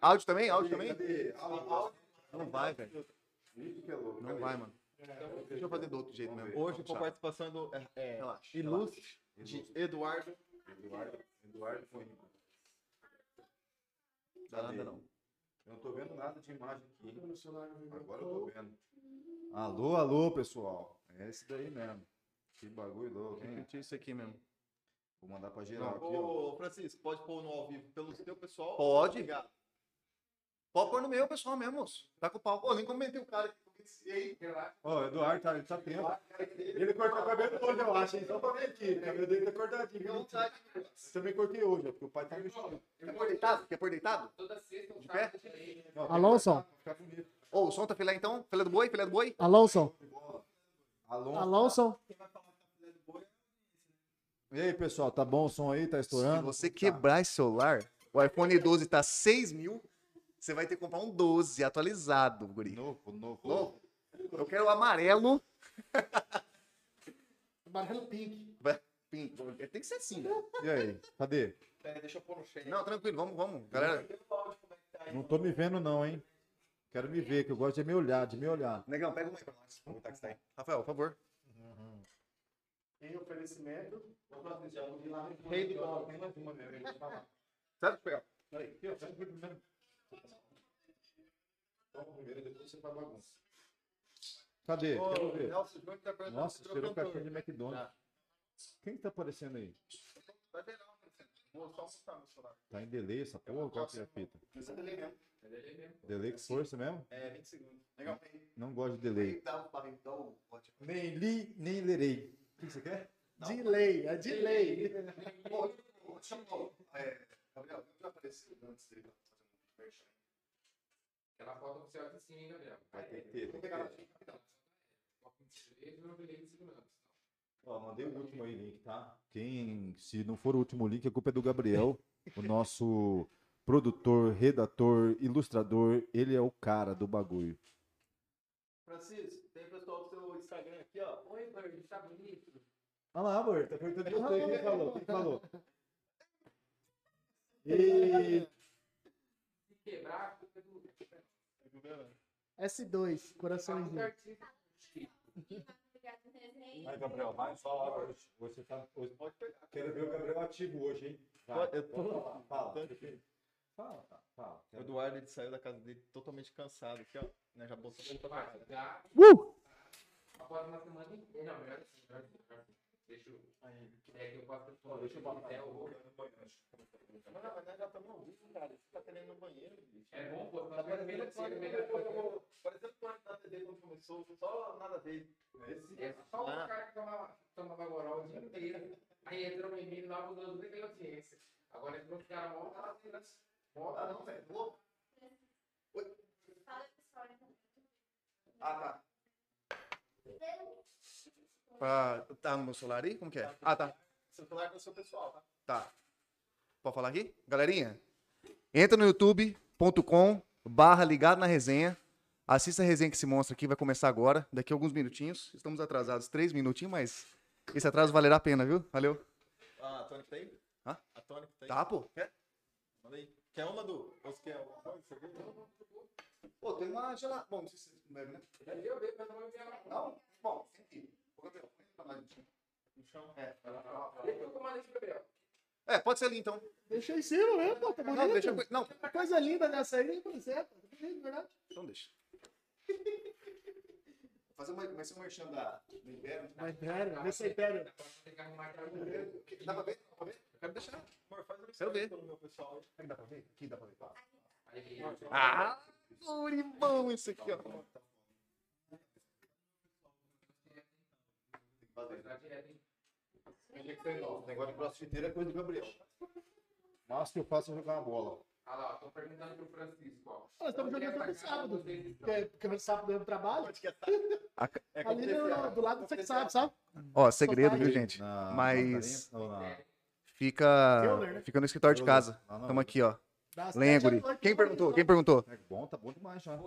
Áudio também? Áudio também? Não vai, velho. É. Não vai, mano. Deixa eu fazer do outro jeito mesmo. Hoje com participação do é, é, Relaxa, ilustre de Eduardo. Eduardo, Eduardo foi. Dá nada não. Eu não tô vendo nada de imagem aqui. Agora eu tô vendo. Alô, alô, pessoal. É esse daí mesmo. Que bagulho louco, hein? Senti isso aqui mesmo. Vou mandar pra geral aqui, ó. Ô, Francisco, pode pôr no ao vivo pelo seu pessoal? Pode. Obrigado. Pode pôr no meu, pessoal mesmo, moço. Tá com o pau. Ô, nem comentei o cara que e aí. Ó, o Eduardo tá, ele tá tempo. Ele cortou o cabelo hoje, eu acho, hein? Só pra ver aqui. O cabelo dele tá cortadinho. Eu também cortei hoje, ó, porque o pai tá mexendo. Quer pôr deitado? Quer pôr deitado? Toda sexta, um De pé? Não. Vai ficar bonito. Ô, o som tá filé então? Filé do boi? Filé do boi? Alonso. Alonso. Alonso. E aí, pessoal, tá bom o som aí? Tá Se estourando? você quebrar esse celular, o iPhone 12 tá 6 mil, você vai ter que comprar um 12 atualizado, guri. Novo, novo. Novo. Eu quero o amarelo. Amarelo pink. Pink. Tem que ser assim, né? E aí, cadê? É, deixa eu pôr no cheio. Não, tranquilo, vamos, vamos. Galera, Não tô me vendo não, hein? Quero me ver, que eu gosto de me olhar, de me olhar. negão, pega uma aí pra nós. Aproveitar que você tá aí. Rafael, por favor. Em oferecimento. Rei do dólar. Tem mais uma, meu. Certo? Pegar. Aqui, ó, pega aqui primeiro. Toma primeiro, depois você faz bagunça. Cadê? Ô, Quero ver. Nelson Júnior tá Nossa, cheirou trocou caixinha de McDonald's. Quem que tá aparecendo aí? Vai ver não, Vou só mostrar meu celular. Tá em delay essa porra? Qual que é a fita? Esse é delay mesmo. Delay com força mesmo? É, 20 segundos. Legal. Não gosto de delay. O o. Nem li, nem lerei. O que você quer? Delay, é delay. É, Gabriel, já apareci antes dele fazer um merchan. Aquela foto você olha assim, hein, Gabriel? Vai ter que ter, Vou pegar rapidão. Não segurança. Ó, mandei o último aí link, tá? Quem, se não for o último link, a culpa é do Gabriel, o nosso produtor, redator, ilustrador. Ele é o cara do bagulho. Francisco, tem pessoal do seu Instagram aqui, ó. Oi, Bird, tá bonito? Olha lá, amor, tá perguntando de você. Quem falou? Quem falou? E... Se quebrar, a culpa é do. S2, Tá muito coraçãozinho. Vai, Gabriel, vai só hoje. Você tá, hoje pode pegar. Quero ver o Gabriel ativo hoje, hein? Vai. Eu tô- Fala, fala. Fala, fala. O Eduardo ele saiu da casa dele totalmente cansado aqui, ó. Né, já botou pra casa. Uh! Após uma semana inteira. Não, melhor assim, melhor assim. melhor assim. Deixa eu. É que eu posso. Ó, Deixa eu botar até o. Não, mas nós já estamos ao vivo, cara. Você tá querendo no banheiro, bicho. É bom, pô. Tá parecendo quando parecendo quando nada dele quando começou, só nada dele. É só Ah. o cara que tomava, tomava goró o dia inteiro. Aí entrou em mim, lá mudou nem tem audiência. Agora entrou os caras mó tá assim, né? Mó Ah, não, velho. Louco. Ah, tá. Tá no meu celular aí? Como que é? Ah, tá. Seu celular com o seu pessoal, tá? Tá. Pode falar aqui? Galerinha, entra no youtube.com barra ligado na resenha. Assista a resenha que se mostra aqui, vai começar agora, daqui a alguns minutinhos. Estamos atrasados três minutinhos, mas esse atraso valerá a pena, viu? Valeu. Ah, a Tônica tá aí? Hã? A Tônica tá aí? Tá, pô. Quer? Manda aí. Quer uma, Du? Ou você quer uma? Pô, tem uma gelada. Bom, não sei se vocês bebem, né? Eu vejo, mas não vou enviar não. Não? Bom, enfim. Ô, Gabriel, põe pra nós. No chão. É. Deixa eu tomar esse Gabriel. É, pode ser ali então. Deixa em cima mesmo, pô, tá Não, bonito. deixa. eu- Não, Coisa linda nessa aí, nem conhecer, pô. Tá bonito, verdade? então deixa. Vou fazer uma, vai ser um merchan da, do Império. Mas, velho, vê se é império. Arrumar aquela Dá pra ver? Dá pra ver? Eu quero deixar. Amor, faz uma Quero ver. pessoal. aí. Aqui dá pra ver? Aqui dá pra ver. Aí, Ah, bom isso aqui, ó. tá direto, hein? O negócio de crossfiteiro é coisa do Gabriel. Mas que eu faço é jogar uma bola. Olha lá, tô perguntando pro Francisco, ó. Nós estamos jogando todo sábado. Porque, porque no sábado eu trabalho. É Ali no- do lado do sex shop, sabe? Ó, segredo, viu, gente? Na Mas- Fica, né? fica no escritório de casa. Tamo aqui, ó. Das Lenha, sete à guri. noite, Quem eu perguntou? Quem perguntou? É bom, tá bom demais já.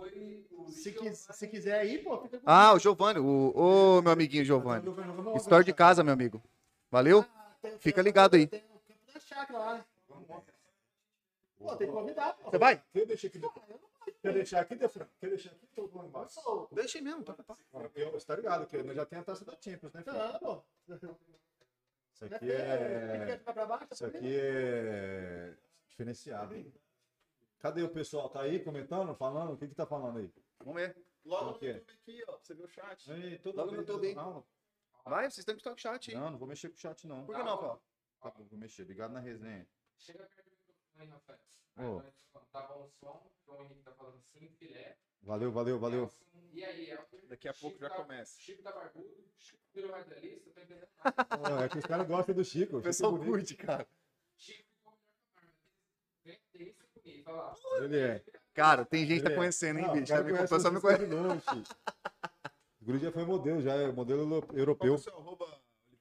Se, quis, se quiser ir, pô, fica com Ah, o Giovanni. O, ô, meu amiguinho Giovanni. História de casa, meu amigo. Valeu? Tem- Fica ligado aí. Tem o campo da chácara lá. Pô, tem que convidar. pô. Você vai? Quer deixar aqui? Quer deixar aqui, Defran? Quer deixar aqui ou vou embaixo? Deixa aí mesmo. Eu, você tá ligado que nós já tem a taça da Champions, né? filho? Não, pô. Isso aqui é. Isso aqui é diferenciado, hein? Cadê o pessoal? Tá aí comentando, falando? O que que tá falando aí? Vamos ver. Logo O no? YouTube aqui, ó, você ver o chat. Ei, toda Logo no vez- YouTube. Não, Vai, vocês têm que estar com o chat aí. não, não vou mexer com o chat, não. Por que não, Paulo? Tá bom, vou mexer. Ligado na resenha. Chega perto do microfone Rafael. Ô. Aí, Tá bom o som, o João Henrique tá falando assim, filé. Valeu, valeu, valeu. Nelson, E aí, Elton? Daqui a pouco Chico já tá- começa. Chico tá barbudo, Chico virou radialista, tô entendendo nada. É que os caras gostam do Chico. O pessoal Chico é bonito. curte, cara. Chico ficou melhor que a Marvel. Vem, tem isso comigo, fala lá. Ele é. Cara, tem gente que tá é. conhecendo, hein, Não, bicho? o cara O pessoal me conhece. de longe, filho. O Guri já foi modelo, já é modelo euro- Qual é europeu. o seu arroba,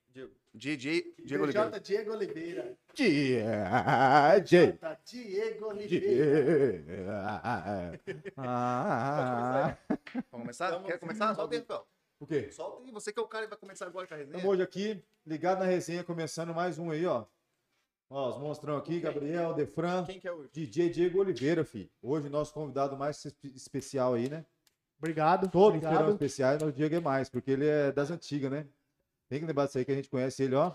Diego? DJ Diego Oliveira. J. Diego Oliveira. Dia, Jay. J. Diego Oliveira. Ah, Vamos começar? Quer começar? Solta aí, então. O quê? Solta aí. Você que é o cara que vai começar agora com a resenha. Estamos hoje aqui, ligado na resenha, começando mais um aí, ó. Ó, os monstrão aqui, Gabriel, Defran, Quem que é o DJ Diego Oliveira, fi. Hoje nosso convidado mais espe- especial aí, né? Obrigado. Todos serão obrigado. especiais, mas o Diego é mais, porque ele é das antigas, né? Tem que lembrar disso aí que a gente conhece ele, ó.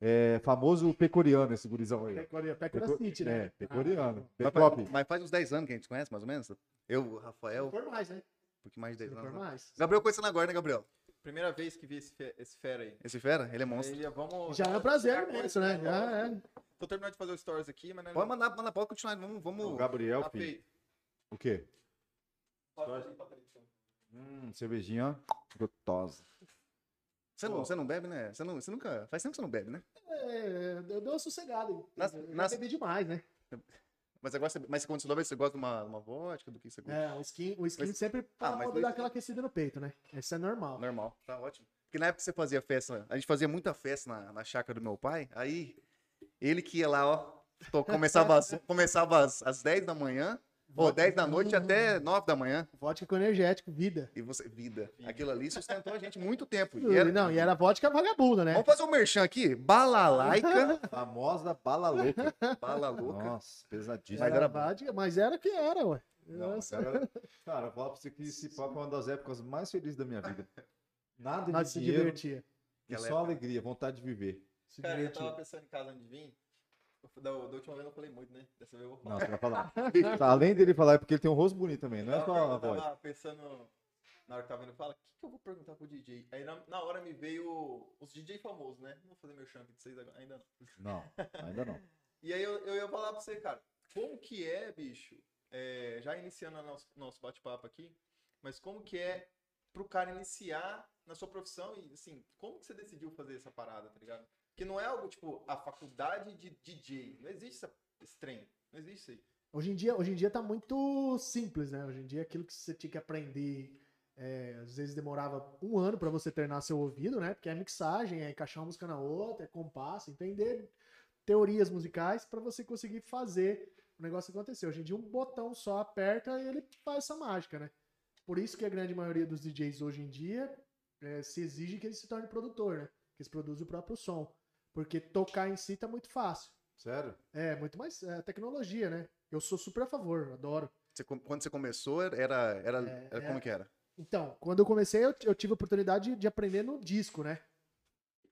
É famoso pecoriano, esse gurizão aí. ó. Pecora Pecora Peco- City, né? É, pecoriano. Mas, Pecop. faz- mas faz uns 10 anos que a gente conhece, mais ou menos. Eu, o Rafael, for mais, né? pouquinho mais de Se 10 for anos. né? mais. Gabriel conhecendo agora, né, Gabriel? Primeira vez que vi esse, fe- esse fera aí. Esse fera, ele é monstro. Aí, vamos, Já é um prazer com imenso, esse, né? Já é. Tô terminando de fazer os stories aqui, mas... né, Pode mandar, manda, pode continuar. Vamos, vamos. O Gabriel, Tá filho. O quê? Televisão. Hum, cervejinha, ó. Gostosa. Você não, você não bebe, né? Você, não, você nunca. Faz tempo que você não bebe, né? É, eu dou uma sossegada. hein? Nas- Eu nas- bebi demais, né? Mas agora você, mas quando você não bebe, você gosta de uma, uma vodka, do que você gosta? É, o skin, o skin Mas- sempre Ah, mas poder dois- dar aquela aquecida no peito, né? Isso é normal. Normal, tá ótimo. Porque na época que você fazia festa, a gente fazia muita festa na, na chácara do meu pai, aí ele que ia lá, ó, to- começava, às, começava às, às 10 da manhã, ou 10 da noite até 9 da manhã. Vodka com energético, vida. E você, vida. Aquilo ali sustentou a gente muito tempo. E era- Não, e era vodka vagabunda, né? Vamos fazer um merchan aqui? Balalaica, Famosa bala louca. bala louca. Nossa, pesadíssimo. Mas Era vodka, mas era que era, ué. Não, Nossa. cara, cara, eu falo pra você que esse papo é uma das épocas mais felizes da minha vida. Nada de Nós se dinheiro divertia. e só alegria, vontade de viver. Se Cara, eu divertia. tava pensando em casa antes de vir. Da, da última vez eu não falei muito, né? Dessa vez eu vou falar. Não, você vai falar. Tá, além dele falar, é porque ele tem um rosto bonito também, não é só a eu voz. tava pensando, na hora que tava vendo, fala, o que, que eu vou perguntar pro DJ? Aí na, na hora me veio os DJ famosos, né? Não vou fazer meu chunk de vocês agora, ainda não. Não, ainda não. E aí eu, eu ia falar pra você, cara, como que é, bicho, é, já iniciando o nosso, nosso bate-papo aqui, mas como que é pro cara iniciar na sua profissão e, assim, como que você decidiu fazer essa parada, tá ligado? Que não é algo, tipo, a faculdade de DJ, não existe essa, esse trem, não existe isso aí. Hoje em, dia, hoje em dia tá muito simples, né? Hoje em dia aquilo que você tinha que aprender, é, às vezes demorava um ano pra você treinar seu ouvido, né? Porque é mixagem, é encaixar uma música na outra, é compasso, entender teorias musicais pra você conseguir fazer o negócio acontecer. Hoje em dia um botão só aperta e ele faz essa mágica, né? Por isso que a grande maioria dos DJs hoje em dia é, se exige que ele se torne produtor, né? Que eles produzem o próprio som. Porque tocar em si tá muito fácil. Sério? É, muito mais é, tecnologia, né? Eu sou super a favor, adoro. Você quando você começou, era, era, É, era é- como que era? Então, quando eu comecei, eu, eu tive a oportunidade de, de aprender no disco, né?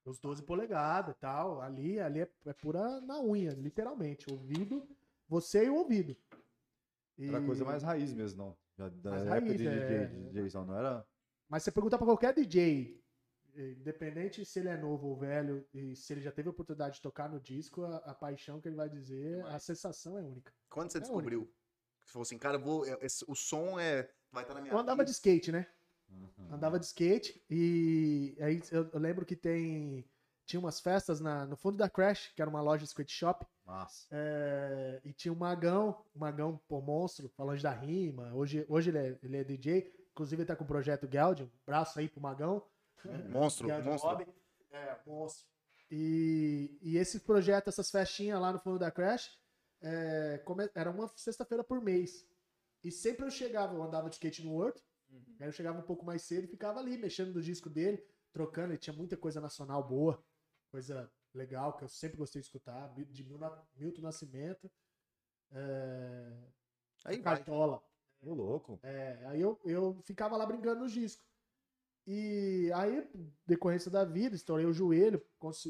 Os 12 polegadas e tal. Ali, ali é, é pura na unha, literalmente. Ouvido, você e o ouvido. E- Era coisa mais raiz mesmo, não. Já da Mais época raiz, de DJ, é. de DJzão, não era? Mas você perguntar pra qualquer DJ, independente se ele é novo ou velho, e se ele já teve a oportunidade de tocar no disco, a, a paixão que ele vai dizer, a Demais. sensação é única. Quando você É descobriu? Você falou assim, cara, eu vou, é- esse- o som é, vai estar na minha Eu andava de skate, né? Uhum. Andava de skate e aí eu, eu lembro que tem tinha umas festas na, no fundo da Crash, que era uma loja de skate shop, Massa. é, e tinha um Magão, um Magão, pô, monstro, falando da rima. Hoje, hoje ele, é, ele é DJ, inclusive ele tá com o projeto Gaudium, braço aí pro Magão. Monstro, Gaudium monstro. Hobby. É, monstro. E, e esse projeto, essas festinhas lá no fundo da Crash, é, era uma sexta-feira por mês. E sempre eu chegava, eu andava de skate no Horto, Aí eu chegava um pouco mais cedo e ficava ali, mexendo no disco dele, trocando. Ele tinha muita coisa nacional boa, coisa legal, que eu sempre gostei de escutar, de Mil- Milton Nascimento. é, Aí. Cartola. Ô, louco. É, aí eu, eu ficava lá brincando nos discos. E aí, decorrência da vida, estourei o joelho,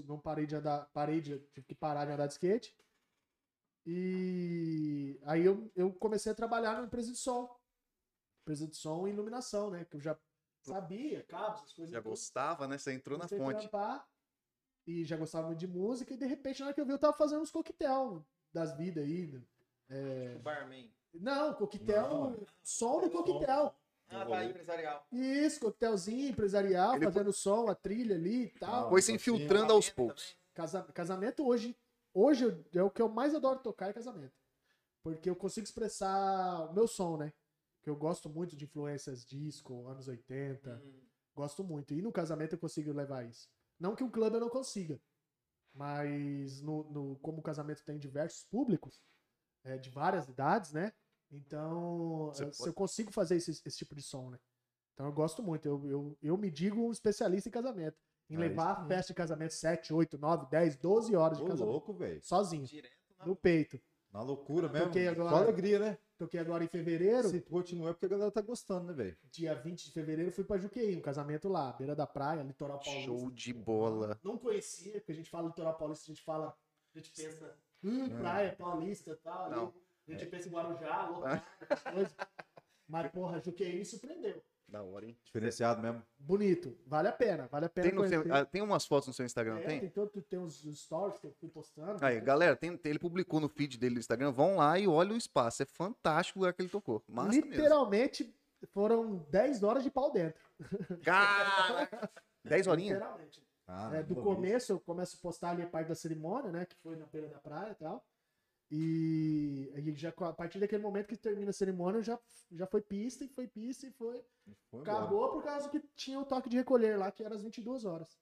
não parei de andar, parei de, tive que parar de andar de skate. E aí eu, eu comecei a trabalhar numa empresa de som. Empresa de som e iluminação, né? Que eu já sabia, cabos, essas coisas. Já gostava, né? Você entrou na Comecei a fonte. trampar e já gostava muito de música. E de repente, na hora que eu vi, eu tava fazendo uns coquetel das vidas aí. É, Barman. Não, coquetel, Não. som do coquetel. Ah, tá, empresarial. Isso, coquetelzinho empresarial, Ele fazendo som, a trilha ali e tal. Foi se infiltrando aos poucos. Casa- casamento hoje, hoje é o que eu mais adoro tocar é casamento. Porque eu consigo expressar o meu som, né? Que eu gosto muito de influências disco, anos 80. Hum, Gosto muito. E no casamento eu consigo levar isso. Não que um clube eu não consiga. Mas no, no- como o casamento tem diversos públicos, é, de várias idades, né? Então, eu, se pode- eu consigo fazer esse, esse tipo de som, né? Então eu gosto muito. Eu, eu, eu me digo um especialista em casamento. Em Ah, levar a festa de casamento 7, 8, 9, 10, 12 horas de Ô, casamento. louco, velho. Sozinho, Direto na no peito. Na loucura mesmo. Toquei agora. Só alegria, né? Toquei agora em fevereiro. Se continua é porque a galera tá gostando, né, velho? Dia 20 de fevereiro fui pra Juqueí, um casamento lá, beira da praia, litoral paulista. Show de bola. Não conhecia, porque a gente fala litoral paulista, a gente fala, a gente pensa, hum, praia paulista e tal. ali. Não. A gente pensa em Guarujá, lotado, essas coisas. Mas, porra, Juqueí surpreendeu. Da hora, hein? Diferenciado mesmo. Bonito, vale a pena, vale a pena Tem, no seu- ah, tem umas fotos no seu Instagram, não É, tem? tem, tanto, tem uns stories que eu fui postando. Aí, galera, tem- tem- ele publicou no feed dele do Instagram. Vão lá e olha o espaço. É fantástico o lugar que ele tocou. Massa mesmo. Literalmente, foram 10 horas de pau dentro. Caraca! 10 horinhas? Literalmente. Ah, É, do começo, eu começo a postar ali a parte da cerimônia, né? Que foi na beira da praia e tal. E aí já, a partir daquele momento que termina a cerimônia, já, já foi pista e foi pista e foi. Foi. Acabou por causa que tinha o toque de recolher lá, que era às 22 horas.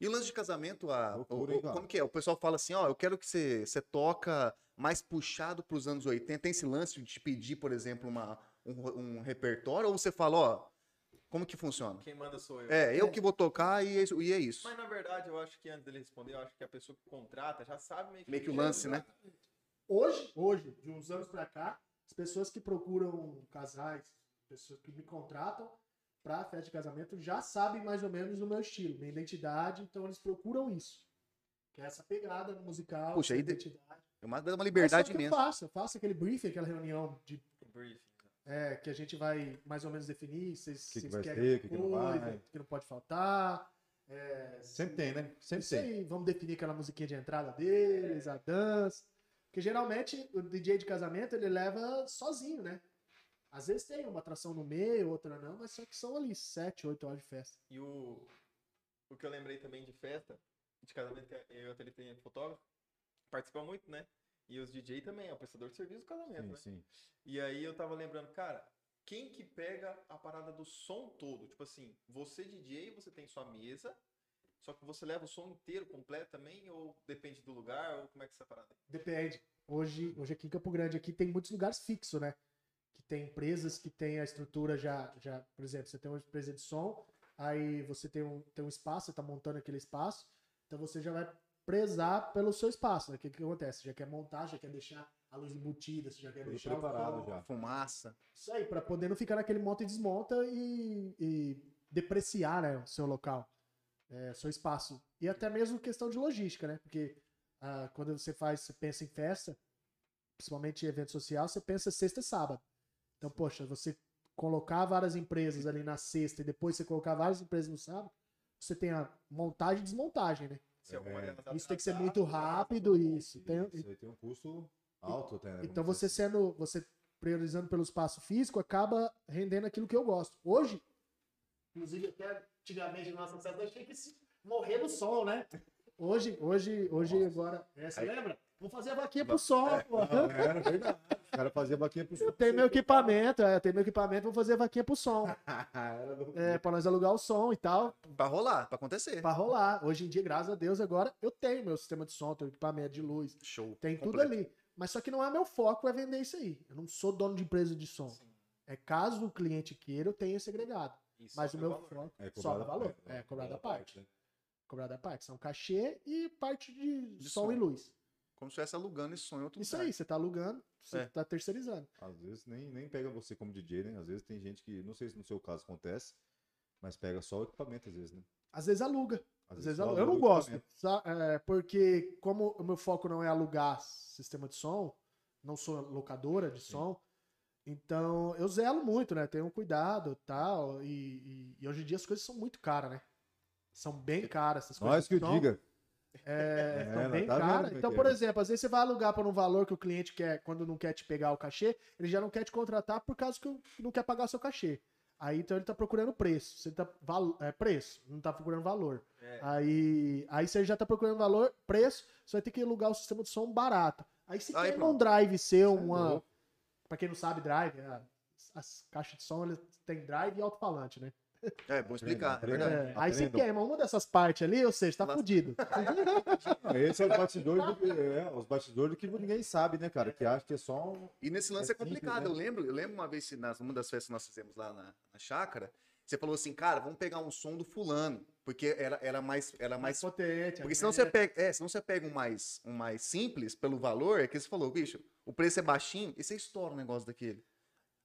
E o lance de casamento, a, Loucura, o- o- como que é? O pessoal fala assim, ó, eu quero que você, você toca mais puxado pros anos 80. Tem esse lance de te pedir, por exemplo, uma, um, um repertório? Ou você fala, ó, como que funciona? Quem manda sou eu. É, eu que vou tocar e é isso. E é isso. Mas na verdade, eu acho que antes dele responder, eu acho que a pessoa que contrata já sabe meio que, Meio que o lance, né? Hoje, hoje, de uns anos pra cá, as pessoas que procuram casais, pessoas que me contratam pra festa de casamento já sabem mais ou menos o meu estilo, minha identidade, então eles procuram isso. Que é essa pegada musical, Puxa, aí de- identidade. É uma, dá uma Mas liberdade que eu faço, eu faço aquele briefing, aquela reunião de Briefing. É, que a gente vai mais ou menos definir se vocês Que que vocês vai querem ter, alguma que que não coisa, vai. o que não pode faltar. É, Sempre tem, né? Sempre isso tem. aí, vamos definir aquela musiquinha de entrada deles, a dança. Porque geralmente o DJ de casamento ele leva sozinho, né? Às vezes tem uma atração no meio, outra não, mas só que são ali 7, 8 horas de festa. E o, o que eu lembrei também de festa, de casamento, que eu até tenho fotógrafo, participa muito, né? E os DJ também, é o prestador de serviço do casamento, Sim, né? sim. E aí eu tava lembrando, cara, quem que pega a parada do som todo? Tipo assim, você DJ, você tem sua mesa, só que você leva o som inteiro, completo também, ou depende do lugar, ou como é que é essa parada? Depende. Hoje, hoje aqui em Campo Grande aqui tem muitos lugares fixos, né? Que tem empresas que têm a estrutura já, já, por exemplo, você tem uma empresa de som, aí você tem um, tem um espaço, você tá montando aquele espaço, então você já vai prezar pelo seu espaço, né? O que, que acontece? Você já quer montar, já quer deixar a luz embutida, você já quer Tudo deixar preparado já. Fumaça. Isso aí, pra poder não ficar naquele monta e desmonta e, e depreciar, né, o seu local, é, seu espaço. E até mesmo questão de logística, né? Porque ah, quando você faz, você pensa em festa, principalmente em evento social, você pensa sexta e sábado. Então, poxa, você colocar várias empresas ali na sexta e depois você colocar várias empresas no sábado, você tem a montagem e desmontagem, né? É, delas Isso tem que ser muito rápido, isso. Tem, Isso aí tem um custo alto até, né? então você assim. sendo, você priorizando pelo espaço físico, acaba rendendo aquilo que eu gosto. Hoje, inclusive até antigamente na nossa cidade, tinha que se morrer no som, né? Hoje, hoje, hoje agora, é, você lembra? Vamos fazer a vaquinha pro som, pô. Não, era verdade. Os caras faziam vaquinha pro Eu tenho meu equipamento, é, eu tenho meu equipamento, vou fazer a vaquinha pro som. É, pra nós alugar o som e tal, Pra rolar, pra acontecer. pra rolar. Hoje em dia, graças a Deus, agora eu tenho meu sistema de som, tenho equipamento de luz, Show. tem tudo completo. ali. Mas só que não é meu foco é vender isso aí. Eu não sou dono de empresa de som. Sim. É caso o cliente queira, eu tenho esse agregado. Isso, Mas o é meu valor. foco É valor. é, É, cobrado à cobrado à parte. né? Cobrado à parte. São cachê e parte de, De som, som. e luz. Como se estivesse alugando esse som em outro Isso lugar. aí, você tá alugando, você É. tá terceirizando. Às vezes nem, nem pega você como DJ, né? Às vezes tem gente que, não sei se no seu caso acontece, mas pega só o equipamento às vezes, né? Às vezes aluga. Às, Às vezes aluga. Eu não gosto, é, porque como o meu foco não é alugar sistema de som, não sou locadora de som, então eu zelo muito, né? Tenho um cuidado tal, e, e, e hoje em dia as coisas são muito caras, né? São bem caras essas coisas. Nós que o de som. diga. É, É, bem tá caras. é Então, por é. exemplo, às vezes você vai alugar por um valor que o cliente quer, quando não quer te pegar o cachê, ele já não quer te contratar por causa que não quer pagar o seu cachê. Aí então ele tá procurando preço. Você tá é, preço, não tá procurando valor. É. Aí, aí você já tá procurando valor, preço, você vai ter que alugar o sistema de som barato. Aí se Aí pronto. um drive seu, é uma. Pra quem não sabe, drive, é, as caixas de som eles têm drive e alto-falante, né? É, bom explicar. É Aprenda, verdade. É, aí você queima uma dessas partes ali, ou seja, tá Lasca. fudido. Esse é os bastidores, do, é, os bastidores que ninguém sabe, né, cara? Que acha que é só um. E nesse lance é, É simples, complicado. né? Eu lembro, eu lembro uma vez nas uma das festas que nós fizemos lá na, na chácara, você falou assim, cara, vamos pegar um som do fulano, porque era, era mais era mais potente. porque senão você pega, é, senão você pega um mais um mais simples pelo valor, é que você falou, bicho, o preço é baixinho e você estoura um negócio daquele.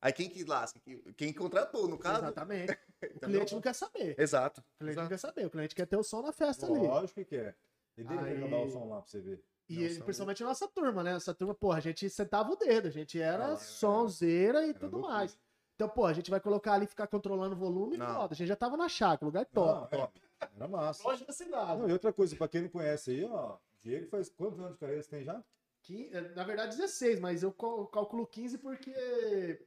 Aí quem que lasca? Quem- contratou, no caso? Exatamente. O cliente não quer saber. Exato. O cliente não Exato. quer saber. O cliente quer ter o som na festa ali. Lógico que quer. E deixa Aí- jogar o som lá pra você ver. E Não, ele- principalmente a nossa turma, né? Essa turma, porra, a gente sentava o dedo, a gente era Ah, sonzeira e era tudo loucura. mais. Então, pô, a gente vai colocar ali e ficar controlando o volume, Não. foda. A gente já tava na chácara, lugar top. Não, é, Era massa. Longe da cidade. Não, e outra coisa, pra quem não conhece aí, ó, Diego faz quantos anos de carreira você tem já? Eh, Na verdade, 16, mas eu cal- calculo 15 porque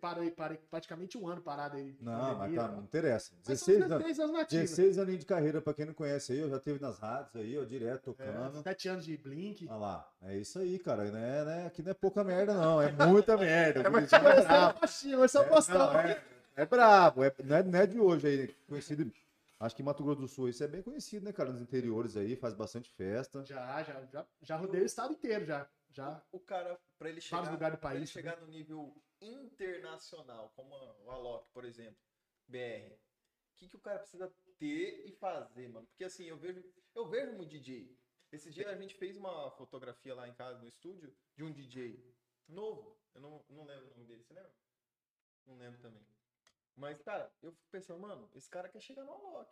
parei, parei praticamente um ano parado aí. Não, mas tá, né? não interessa. Mas são 16 anos. 16 anos nativos. 16 aninhos de carreira, pra quem não conhece aí, eu já teve nas rádios aí, ó, direto tocando. 7 anos de Blink. Olha lá, é isso aí, cara. Né, né, aqui não é pouca merda, não. É muita merda. O Curitiba é Mas é brabo. é o É, não, é, é brabo. É, não, é, não é de hoje aí. Conhecido. Acho que em Mato Grosso do Sul isso é bem conhecido, né, cara? Nos interiores aí, faz bastante festa. Já, já, já, já rodei o estado inteiro, já. Já. O cara, pra ele chegar, lugares do pra ele país, chegar no nível internacional, como o Alok, por exemplo, BR, o que, que o cara precisa ter e fazer, mano? Porque assim, eu vejo, eu vejo um DJ. Esse dia a gente fez uma fotografia lá em casa, no estúdio, de um DJ novo. Eu não, não lembro o nome dele, você lembra? Não lembro também. Mas, cara, eu fico pensando, mano, esse cara quer chegar no Alok.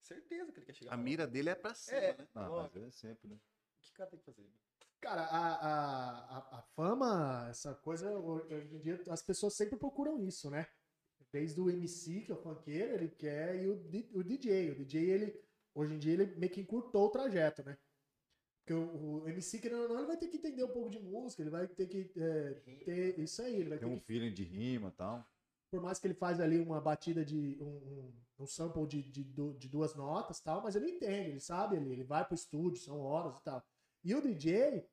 Certeza que ele quer chegar A no mira Alok. dele é pra cima, É. né? Ah, Lógico. mas é sempre, né? O que o cara tem que fazer? Cara, a, a, a, a fama, essa coisa, hoje em dia as pessoas sempre procuram isso, né? Desde o MC, que é o funkeiro, ele quer, e o, o DJ. O DJ, ele, hoje em dia, ele meio que encurtou o trajeto, né? Porque o, o MC, querendo ou não, ele vai ter que entender um pouco de música, ele vai ter que é, ter isso aí, ele vai Tem ter um que, feeling de rima e tal. Por mais que ele faz ali uma batida de, um, um, um sample de, de, de duas notas tal, mas ele entende, ele sabe, ele, ele vai pro estúdio, são horas e tal. E o DJ,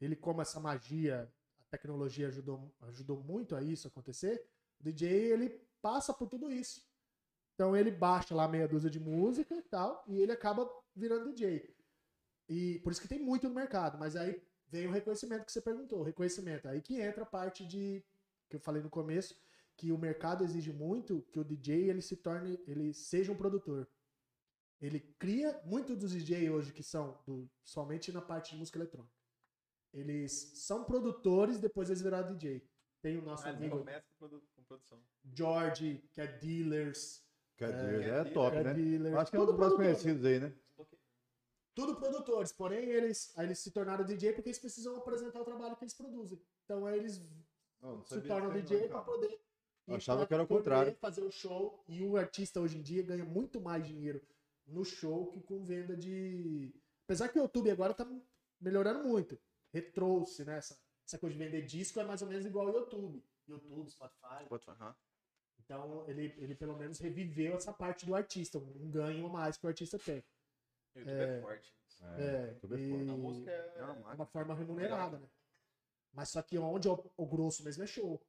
ele como essa magia, a tecnologia ajudou, ajudou muito a isso acontecer, o DJ ele passa por tudo isso. Então ele baixa lá meia dúzia de música e tal, e ele acaba virando DJ. E por isso que tem muito no mercado, mas aí vem o reconhecimento que você perguntou, reconhecimento. Aí que entra a parte de que eu falei no começo, que o mercado exige muito que o DJ ele se torne, ele seja um produtor. Ele cria muitos dos DJ hoje que são do, somente na parte de música eletrônica. Eles são produtores, depois eles viraram DJ. Tem o nosso Ah, amigo começa com, produ- com produção. George, que é Dealers. Quer É, dizer, é, é top, é né? Dealers. Acho que é um Tudo dos mais produtor. conhecidos aí, né? Tudo produtores, porém eles, eles se tornaram DJ porque eles precisam apresentar o trabalho que eles produzem. Então aí eles Não, não se tornam DJ para poder. Eu achava que era o contrário. Fazer o show. E o artista hoje em dia ganha muito mais dinheiro no show que com venda de. Apesar que o YouTube agora tá melhorando muito. Retrouxe, né? Essa, essa coisa de vender disco é mais ou menos igual ao YouTube. YouTube, Spotify. Aham. Então ele, ele pelo menos reviveu essa parte do artista, um ganho a mais que o artista tem. O YouTube é, forte. É, é e- forte. A música é. É uma forma remunerada, né? Mas só que onde é o, o grosso mesmo é show.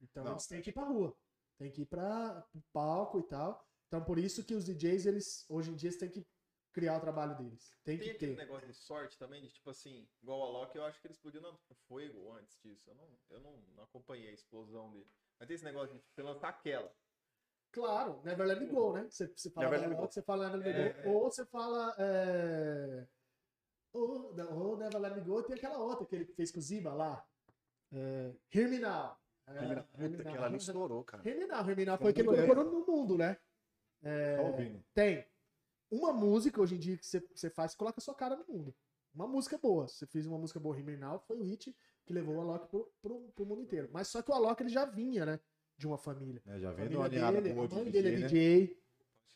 Então Não. eles têm que ir pra rua. Tem que ir pra pro palco e tal. Então por isso que os DJs, eles, hoje em dia, eles têm que criar o trabalho deles. Tem Tem que aquele ter. negócio de sorte também, de tipo assim, igual o Alok, eu acho que ele explodiu no Fuego antes disso. Eu não, eu não, não acompanhei a explosão dele. Mas tem esse negócio de você lançar aquela. Claro, Never Let Me Go, né? Você, você fala Never Let Me Never Go. você fala Never Let Me É. Go. Ou você fala. é, Oh, não, oh, Never Let Me Go. Tem aquela outra que ele fez com o Ziba lá. É, Hear Me Now. É, Hear Me Puta, Now. aquela ali estourou, cara. Me Now foi Tá que bem. estourou no mundo, né? Tá ouvindo. Tem. Uma música hoje em dia que você, faz, você coloca a sua cara no mundo. Uma música boa. Você fez uma música boa, Now, foi o hit que levou o Alok pro, pro, pro mundo inteiro. Mas só que o Alok ele já vinha, né? De uma família. É, já A vem família uma dele, boa a de mãe DJ, dele é né? DJ.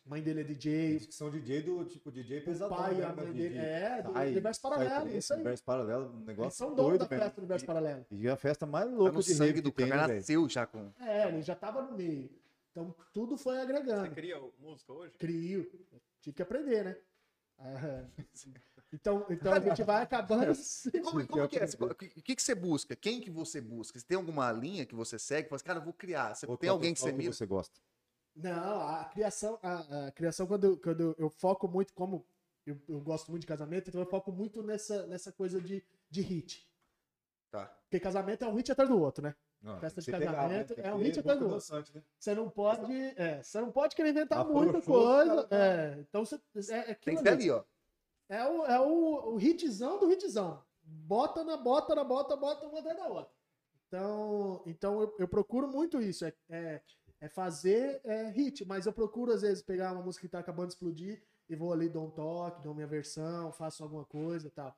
Mãe dele é DJ. Eles que são DJ do tipo DJ O pesadão. pai e né, a mãe dele. DJ. É, do Sai- Universo Paralelo. Isso aí. Universo Paralelo, um Eles negócio são donos doido, da festa do Universo Paralelo. E é a festa mais Tá louca no de sangue do que cara, né, nasceu já com... É, ele já tava no meio. Então tudo foi Você agregando. cria música hoje? Crio. Tive que aprender, né? Ah, Então, então a gente vai acabando. assim. Como, como que é? O que, que, que você busca? Quem que você busca? Você tem alguma linha que você segue? Fala assim, cara, eu vou criar. Você Ou tem alguém que você mira? você gosta? Não, a criação, a, a criação quando, eu- quando eu, foco muito, como eu, eu gosto muito de casamento, então eu foco muito nessa, nessa coisa de, de hit. Tá. Porque casamento é um hit atrás do outro, né? Não, Festa de né? casamento Tem é um hit atrás do outro. dançante, né? Você não pode, é, você não pode querer inventar Afrouxou, muita os coisa. É, então você, é, é Tem que ser ali. ó. É o, é o, o hitzão do hitzão. Bota na bota, na bota, bota uma atrás da outra. Então, então eu, eu procuro muito isso. É, é, é fazer é, hit, mas eu procuro, às vezes, pegar uma música que tá acabando de explodir e vou ali, dou um toque, dou minha versão, faço alguma coisa e tal.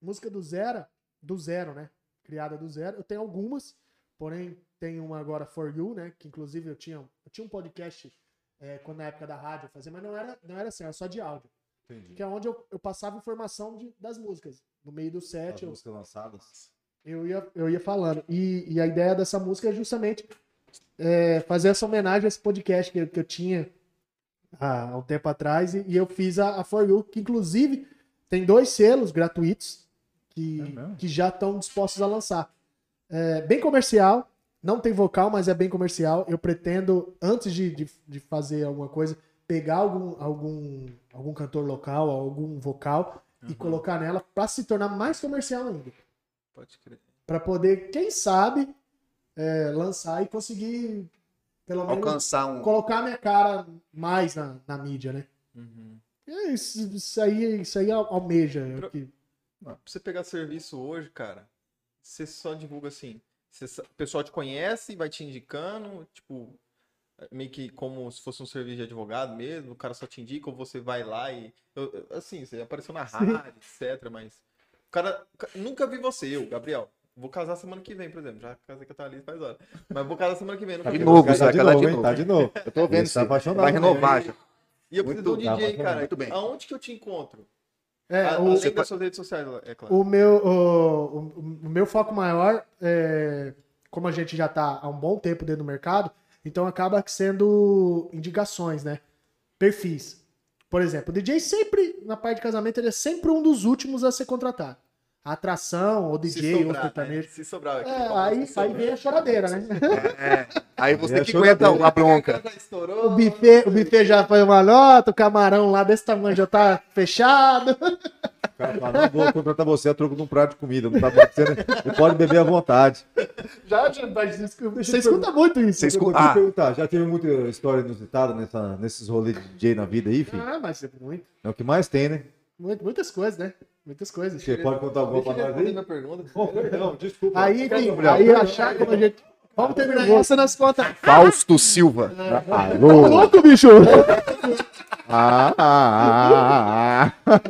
Música do zero, do zero, né? Criada do zero. Eu tenho algumas, porém tem uma agora For You, né? Que inclusive eu tinha, eu tinha um podcast é, quando na época da rádio eu fazia, mas não era, não era assim, era só de áudio Entendi. que é onde eu, eu passava informação de- das músicas. No meio do As set, eu, músicas lançadas. eu, ia, eu ia falando. E, e a ideia dessa música é justamente é, fazer essa homenagem a esse podcast que, eu- que eu tinha há um tempo atrás. E, e eu fiz a, a For You, que inclusive tem dois selos gratuitos que, É que já estão dispostos a lançar. É bem comercial, não tem vocal, mas é bem comercial. Eu pretendo, antes de, de, de fazer alguma coisa, pegar algum, algum, algum cantor local, algum vocal e colocar nela para se tornar mais comercial ainda. Pode crer. Para poder, quem sabe, é, lançar e conseguir, pelo menos, Alcançar um. colocar minha cara mais na, na mídia, né? Uhum. E é isso, isso aí, isso aí al- almeja. é o que- Pra você pegar serviço hoje, cara, você só divulga assim. Você, o pessoal te conhece e vai te indicando, tipo, meio que como se fosse um serviço de advogado mesmo, o cara só te indica, ou você vai lá e. eu- assim, você apareceu na rádio, etc. Mas. O cara. Nunca vi você, eu, Gabriel. Vou casar semana que vem, por exemplo. Já casei com a Thalys faz hora. Mas vou casar semana que vem. Nunca De vi novo, você. você vai de casar novo, de novo. Tá de novo. Eu tô vendo Esse tá você. apaixonado Vai renovar já. E eu preciso de um Muito- tá DJ, cara. Muito bem. Aonde que eu te encontro? É, A- o, Além das suas redes sociais, é claro. o meu, o, o- o meu foco maior é, como a gente já tá há um bom tempo dentro do mercado, então acaba sendo indicações, né? Perfis. Por exemplo, o DJ sempre, na parte de casamento, ele é sempre um dos últimos a ser contratado. Atração, ou DJ, ou sobrar, né? sertanejo. Se sobrar. aqui, É, famoso, aí, aí vem a choradeira, né? Aí você É que aguenta a bronca. O buffet, o buffet já foi uma nota, o camarão lá desse tamanho já tá fechado. O cara não vou contratar você a troco de um prato de comida. Não tá acontecendo. Você pode beber à vontade. Já, já mas isso- você escuta muito isso. Você vou escuta- Ah. perguntar, já teve muita história inusitada nessa, nesses rolês de DJ na vida aí, filho? Ah, mas é muito, É o que mais tem, né? Muito, muitas coisas, né? Muitas coisas. Você pode contar alguma pra eu nós aí? pergunta. Oh, perdão, desculpa. Aí, enfim, aí achar como a gente. Vamos terminar essa nas contas. Fausto Silva. Ô, Alô? louco, bicho! Ah, ah, ah, ah.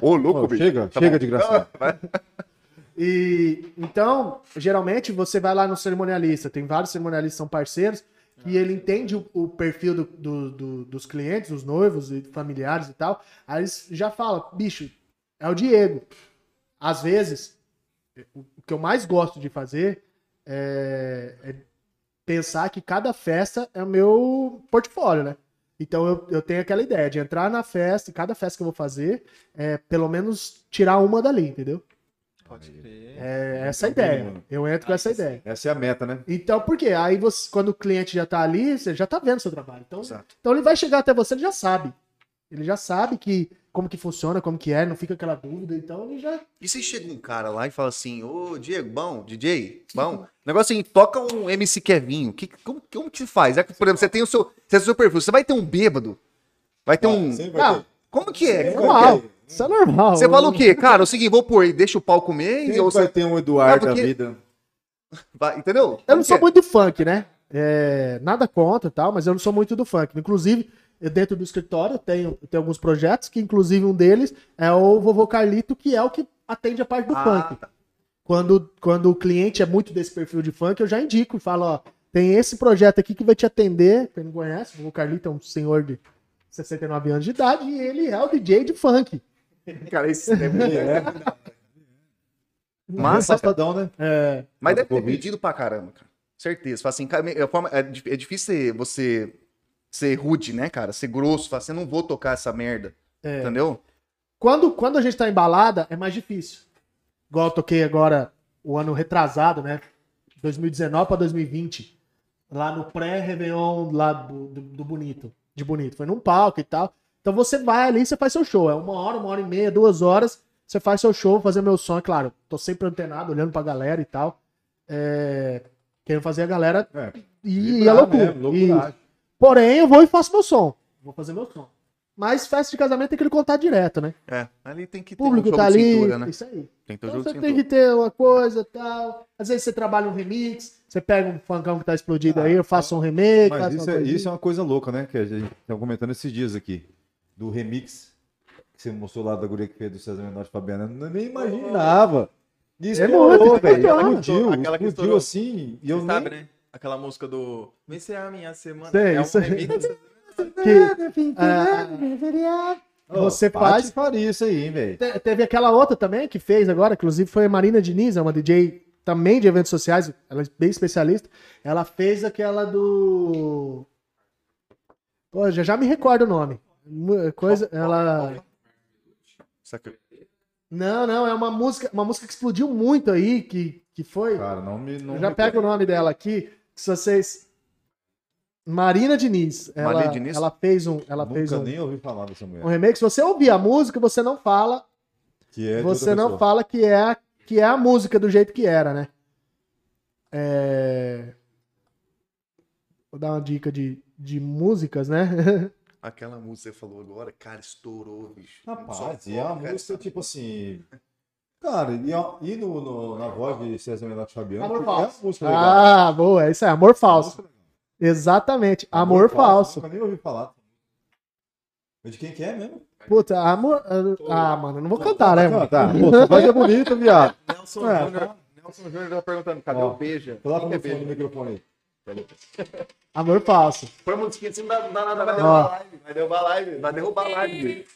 Ô, louco, Ô, bicho. Chega, Tá chega bom. de graça. E então, geralmente você vai lá no cerimonialista, tem vários cerimonialistas que são parceiros, e ele entende o, o perfil do- do- do- dos clientes, os noivos e familiares e tal. Aí eles já fala, bicho, é o Diego. Às vezes, o o que eu mais gosto de fazer é, é pensar que cada festa é o meu portfólio, né? Então eu, eu tenho aquela ideia de entrar na festa, e cada festa que eu vou fazer, é pelo menos tirar uma dali, entendeu? Pode crer. É essa a ideia. Eu entro com essa ideia. Essa é a meta, né? Então, por quê? Aí você, quando o cliente já tá ali, você já tá vendo o seu trabalho. Então, Exato. então ele vai chegar até você, ele já sabe. Ele já sabe que como que funciona, como que é, não fica aquela dúvida. Então ele já. E se chega um cara lá e fala assim, ô Diego, bom, DJ, bom. Negócio assim, toca um MC Kevinho. Que, como, como que se faz? É que, por exemplo, você tem o seu, você tem o seu perfil, você vai ter um bêbado. Vai ter um. Sempre vai Não, ter. Como que é? Que é? Isso é normal. Você fala o quê? Cara, é o seguinte, vou pôr e deixa o pau comer. Quem E ou vai você... ter um Eduardo Ah, porque- da vida? vai- entendeu? Eu não sou muito do funk, né? É, nada contra e tal, mas eu não sou muito do funk. Inclusive, eu dentro do escritório eu tenho, eu tenho alguns projetos, que inclusive um deles é o Vovô Carlito, que é o que atende a parte do Ah, funk. Quando, quando o cliente é muito desse perfil de funk, eu já indico e falo, ó, tem esse projeto aqui que vai te atender. Quem não conhece, o Vovô Carlito é um senhor de 69 anos de idade e ele é o DJ de funk. É? Cara, esse é muito- Ele é. Massa. Afastadão, né? É, Mas deve ter pedido pra caramba, cara. Certeza. Fala assim, cara, é, é di- é difícil ser- você ser rude, né, cara? Ser grosso. Falar assim, eu não vou tocar essa merda. é. Entendeu? Quando, quando a gente tá em balada, é mais difícil. Igual eu toquei agora o ano retrasado, né? 2019 para 2020. Lá no pré-Réveillon lá do, do, do Bonito. De Bonito. Foi num palco e tal. Então você vai ali e você faz seu show. É uma hora, uma hora e meia, duas horas. Você faz seu show, fazer meu som. É claro, tô sempre antenado, olhando pra galera e tal. É, querendo fazer a galera É, e, e é loucura. mesmo, E- porém, eu vou e faço meu som. Vou fazer meu som. Mas festa de casamento tem aquele contato direto, né? É. Ali tem que ter público um jogo tá de ali. cintura, né? Isso aí. Tem que ter Então você tem que ter uma coisa e tal. Às vezes você trabalha um remix, você pega um funkão que tá explodido aí, eu faço um remake. Mas isso uma é, isso é uma coisa louca, né? Que a gente tá comentando esses dias aqui. Do remix que você mostrou lá da guria que fez do César Menor de Fabiana. Eu nem imaginava. Isso É estourou, muito, velho. estourou. Explodiu, Aquela que explodiu assim. E eu nem... sabe, né? Aquela música do Vem ser a minha semana. Sei, é um sei. remix. Que, ah, você Paty faz- faria isso aí, velho. te- teve aquela outra também que fez agora, inclusive foi a Marina Diniz, é uma DJ também de eventos sociais, ela é bem especialista. Ela fez aquela do. Pô, já, já me recordo o nome. Coisa, ela. Saca- Não, não, é uma música, uma música que explodiu muito aí, que, que foi. Cara, não me. Não Eu já me- pego o nome dela aqui. Se vocês. Marina Diniz. Ela, Marina Diniz? ela fez um. Ela fez Nunca um, nem ouvi falar dessa mulher. um remake. Se você ouvir a música, você não fala. Que é você não pessoa. fala que é, a- que é a música do jeito que era, né? É... Vou dar uma dica de, de músicas, né? Aquela música que você falou agora, cara, estourou, bicho. Rapaz, Só e é uma foca música essa tipo assim. Cara, e, a- e no, no- na voz de César Menotti Fabiano, Amor porque é falso. uma música legal. Ah, boa. É isso aí. Amor falso. Exatamente. Amor, falso. Nunca nem ouvi falar. Mas De quem que é mesmo? Puta, amor. Ah, mano, não vou cantar, né? mano? Tá, pô, voz é bonita, viado. Nelson É, Júnior. Nelson Júnior tá perguntando, cadê Ó, o beija? Coloca que é microfone aí. Amor falso. Põe a musiquinha assim, não dá, nada, vai derrubar a live. Vai derrubar a live. Vai derrubar a live.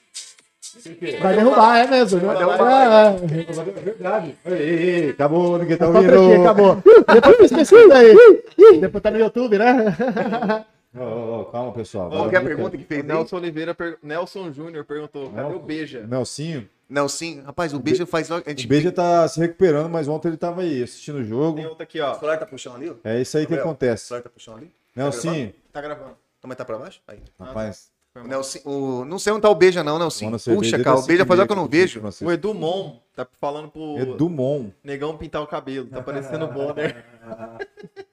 Vai derrubar, é mesmo. Vai É, derrubar. é. É verdade. Ei, acabou, ninguém tá ouvindo. acabou. Depois eu esqueci isso aí. Depois tá no YouTube, né? Ó, ó, calma, pessoal. Qual que é a pergunta que fez? Nelson Oliveira, per- Nelson Júnior perguntou, cadê Nelson. o beija? Nelsinho. Não, sim. Rapaz, o beijo faz... A gente... O Beija tá se recuperando, mas ontem ele tava aí assistindo o jogo. Tem outra aqui, ó. O celular tá puxando ali? ó? O É isso aí que Gabriel, O acontece. celular tá puxando ali? Nelsinho, Tá gravando. Também tá pra baixo? Aí. rapaz, Foi mal. Nelson, o... Não sei onde tá o beija não, Nelson. Puxa, cara, o beija faz hora que eu não vejo. O Edu Mon tá falando pro Edumon. negão pintar o cabelo. Tá parecendo o Bonner.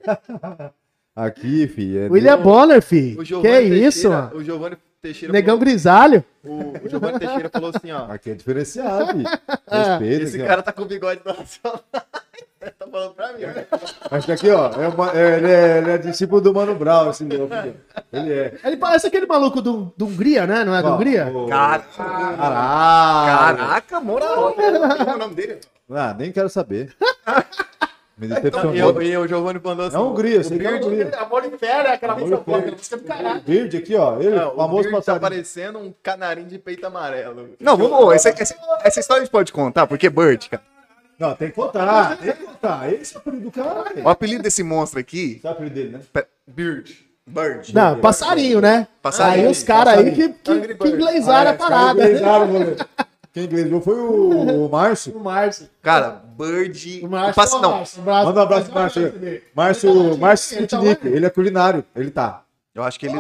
Aqui, fi. É William Bonner, fi. O Que Giovanni isso, mano. O Giovanni Teixeira Negão falou, grisalho. o, o Giovanni Teixeira falou assim, ó. Aqui é diferenciado. Respeita. Esse ó. cara tá com o bigode do Nacional. tá falando pra mim, né? Mas aqui, ó, é uma- é- ele, é, ele é discípulo do Mano Brown, esse meu filho. Ele é. Ele parece aquele maluco do, do Hungria, né? Não é do Hungria? o- Cara, Caralho! caraca, moral. Qual é o nome dele? Ah, nem quero saber. Me decepcionou. E, eu- e o Giovanni mandou assim. É Hungria, sei que é Beard- Hungria. Amor de fera, aquela música boa, música do caralho. Verde aqui, ó. Ele, Não, o famoso Beard tá parecendo um canarinho de peito amarelo. Não, vamos. Essa, essa, essa história a gente pode contar, porque Bird, cara. Não, tem que contar. Tem que contar. Esse é o apelido do cara. O apelido desse monstro aqui. Sabe o apelido dele, né? pe- Bird. Bird. Não, passarinho, né? Passarinho, Aí os caras aí que, que, que inglesaram a caras parada. inglesaram, moleque. Quem inglesou foi o, o Márcio. O Márcio. Cara, Bird. O Márcio. Passa, ó, não, Márcio, abraço. Manda um abraço pro Márcio. Márcio, Márcio Ele tá. Ele é culinário. Ele tá. eu acho que ele.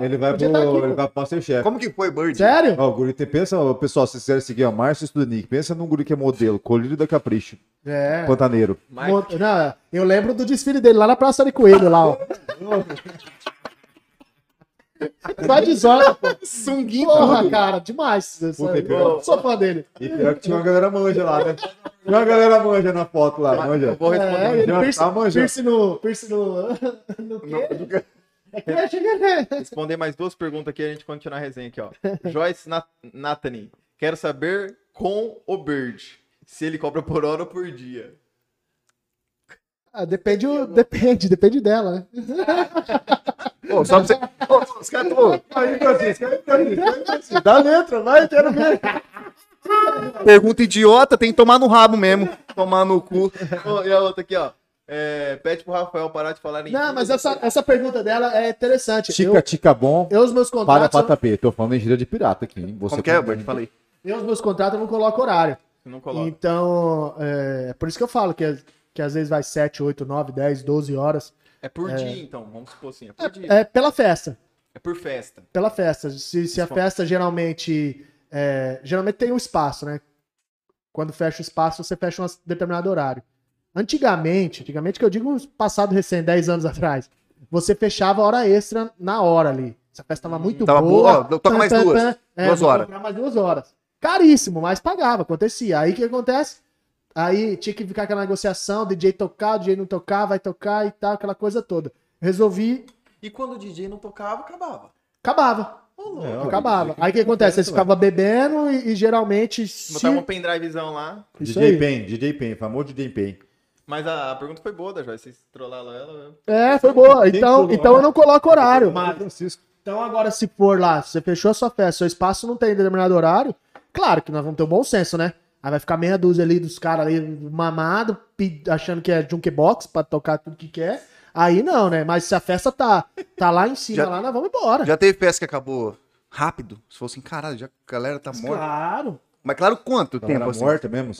Ele vai pro, Podia tá aqui, ele vai pro Masterchef. Como que foi, Bird? Sério? Ó, o guri tem, pensa, ó, pessoal, se vocês quiserem seguir, ó, Márcio Sputnik, pensa num guri que é modelo, colírio da Capricho, É. pantaneiro. Mo- Não, eu lembro do desfile dele lá na Praça de Coelho, lá, ó. Só de zona, pô. Sunguinho Porra, tudo. cara, demais. Puta, eu sou fã dele. E pior que tinha uma galera manja lá, né? Tinha uma galera manja na foto lá, manja. Vou responder. É, ele Já pierce, tá manjando. no. Pierce no. no quê? É que chega- Responder mais duas perguntas aqui e a gente continua a resenha aqui, ó. Joyce Nat Nathany. Quero saber com o Bird. Se ele cobra por hora ou por dia. Ah, depende, o- depende, depende dela, né? Pô, só pra você. Pô, os caras. Aí, aí, Francisco. Dá letra, vai, quero ver. Pergunta idiota, tem que tomar no rabo mesmo. Tomar no cu. E a outra aqui, ó. É, pede pro Rafael parar de falar em Não, mas essa, essa pergunta dela é interessante. Tica, Eu, tica bom. eu os meus Para contratos. pra tapê. Tô falando em gira de pirata aqui, hein? Você Como que é, também. Bert? Falei. Eu os meus contratos eu não coloco horário. Não coloca. Então, é por isso que eu falo que, que às vezes vai 7, 8, 9, 10, 12 horas. É por dia, então. Vamos supor assim. É por dia. É pela festa. É por festa. Pela festa. Se, se a festa geralmente. é, geralmente tem um espaço, né? Quando fecha o espaço, você fecha um determinado horário. Antigamente, antigamente que eu digo passado recém, 10 anos atrás, você fechava hora extra na hora ali. Essa festa tava muito Tava boa. boa, toca mais duas. É, Duas horas. mais duas horas. Caríssimo, mas pagava, acontecia. Aí o que acontece? Aí tinha que ficar aquela negociação, DJ tocar, DJ não tocar, vai tocar e tal, aquela coisa toda. Resolvi, E quando o DJ não tocava, acabava. acabava. É, ó, Acabava. DJ Aí o que acontece? Vocês ué. ficavam bebendo e, e geralmente. Se... Botava um pendrivezão lá. Isso DJ aí. Pen, DJ Pen, famoso DJ Pen. Mas a, a pergunta foi boa da Joyce. Vocês trollaram ela. É, foi boa. Então, então eu não coloco horário. Mas, Francisco. Então agora, se for lá, você fechou a sua festa, seu espaço não tem determinado horário, claro que nós vamos ter um bom senso, né? Aí vai ficar meia dúzia ali dos caras ali mamado, achando que é jukebox pra tocar tudo que quer. Aí não, né? Mas se a festa tá, tá lá em cima, Já- lá, nós vamos embora. Já teve festa que acabou rápido? Se fosse assim, caralho, já a galera tá morta. Claro. Mas claro, quanto Ela tempo assim? morta mesmo?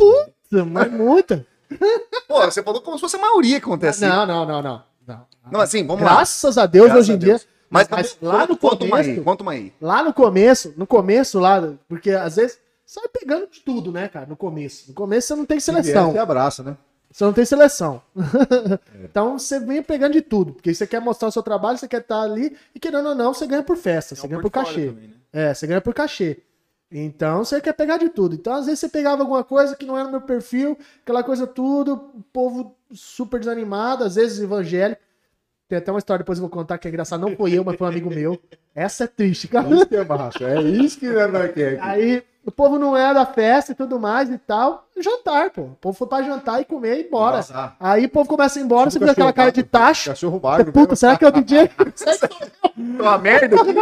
Mas muita. Pô, você falou como se fosse a maioria que acontece. Não, não, não, não. não. Não, assim, vamos lá. Graças a Deus, Graças hoje em dia. Mas, mas conta- lá no conta uma aí, começo- conta uma aí. Lá no começo, no começo lá, porque às vezes você vai pegando de tudo, né, cara? No começo. No começo você não tem seleção. Você abraça, né? Você não tem seleção. então você vem pegando de tudo. Porque você quer mostrar o seu trabalho, você quer estar ali, e querendo ou não, você ganha por festa, você É um ganha por cachê. também, né? É, você ganha por cachê. Então você quer pegar de tudo. Então, às vezes, você pegava alguma coisa que não era no meu perfil, aquela coisa tudo, o povo super desanimado, às vezes evangélico. Tem até uma história, depois eu vou contar, que é engraçado. Não foi eu, mas foi um amigo meu. Essa é triste, cara. Isso que é massa. É isso que quer aqui. Aí o povo não é da festa e tudo mais e tal. Jantar, pô. O povo foi pra jantar e comer e ir embora. Vazar. Aí o povo começa a ir embora, Tipo você vê aquela cara de cachorro tacho. Cachorro Você, magro. puta, será que é o DJ? Uma merda aqui.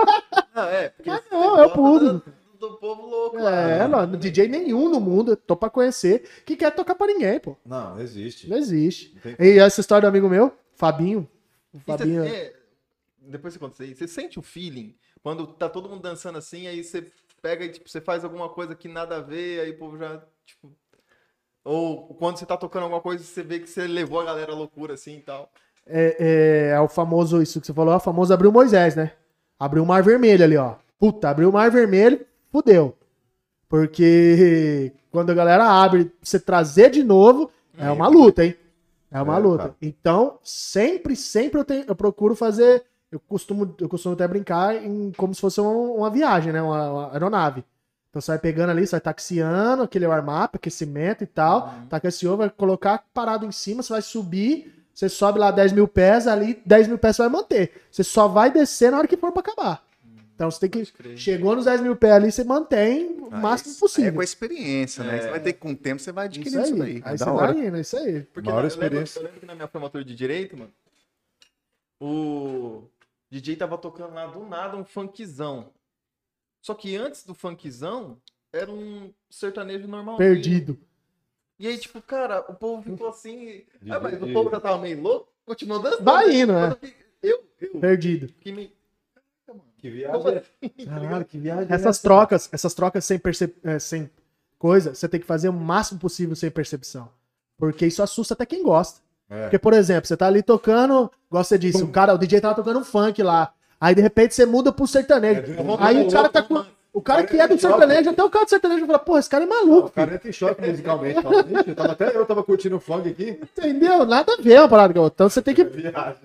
Não, é, porque Ah, não, é o público. Do, povo louco. lá. É, não, DJ nenhum no mundo, tô pra conhecer, que quer tocar pra ninguém, pô. Não, não existe. Não existe. Não E essa história do amigo meu, Fabinho. O Fabinho. Você, é, depois você conta isso aí, você sente o feeling quando tá todo mundo dançando assim, aí você pega e tipo, você faz alguma coisa que nada a ver, aí o povo já, tipo. Ou quando você tá tocando alguma coisa, você vê que você levou a galera à loucura assim e tal. É, é, é o famoso, isso que você falou, é o famoso abriu Moisés, né? Abriu o mar vermelho ali, ó. Puta, abriu o mar vermelho, fudeu. Porque quando a galera abre, pra você trazer de novo, é uma luta, hein? É uma É, luta. Então, sempre, sempre eu, tenho, eu procuro fazer. Eu costumo, eu costumo até brincar em, como se fosse uma, uma viagem, né? Uma, uma aeronave. Então você vai pegando ali, você vai taxiando, aquele warm-up, aquecimento e tal. Taxiou, vai colocar parado em cima, você vai subir, você sobe lá 10 mil pés, ali 10 mil pés você vai manter. Você só vai descer na hora que for pra acabar. Então você tem que. Chegou nos 10 mil pés ali, você mantém o Ah, máximo isso- possível. É com a experiência, né? É. Você vai ter que, com o tempo, você vai Isso adquirindo isso, aí. daí. Aí É você da hora. vai indo, é isso aí. Porque Maior na- eu, lembro, experiência. eu lembro que na minha formatura de direito, mano, o DJ tava tocando lá do nada um funkzão. Só que antes do funkzão, era um sertanejo normal. Perdido. E aí, tipo, cara, o povo ficou assim. De- Ah, mas o povo já tava meio louco, continuou dançando. Vai indo, né? eu Eu, Perdido. fiquei meio. Que viagem. assim? Caralho, que viagem. Essas trocas, essas trocas sem, perce... é, sem coisa, você tem que fazer o máximo possível sem percepção. Porque isso assusta até quem gosta. É. Porque, por exemplo, você tá ali tocando, igual você disse, o cara, o DJ tava tocando um funk lá. Aí de repente você muda pro sertanejo. Aí o cara tá com. O cara que é do sertanejo, até o cara do sertanejo fala, porra, esse cara é O maluco. cara entra em choque musicalmente. Fala, "Ixi, eu tava- até eu tava curtindo o funk aqui. Entendeu? Nada a ver uma parada com a outra. Então você tem que. Viagem.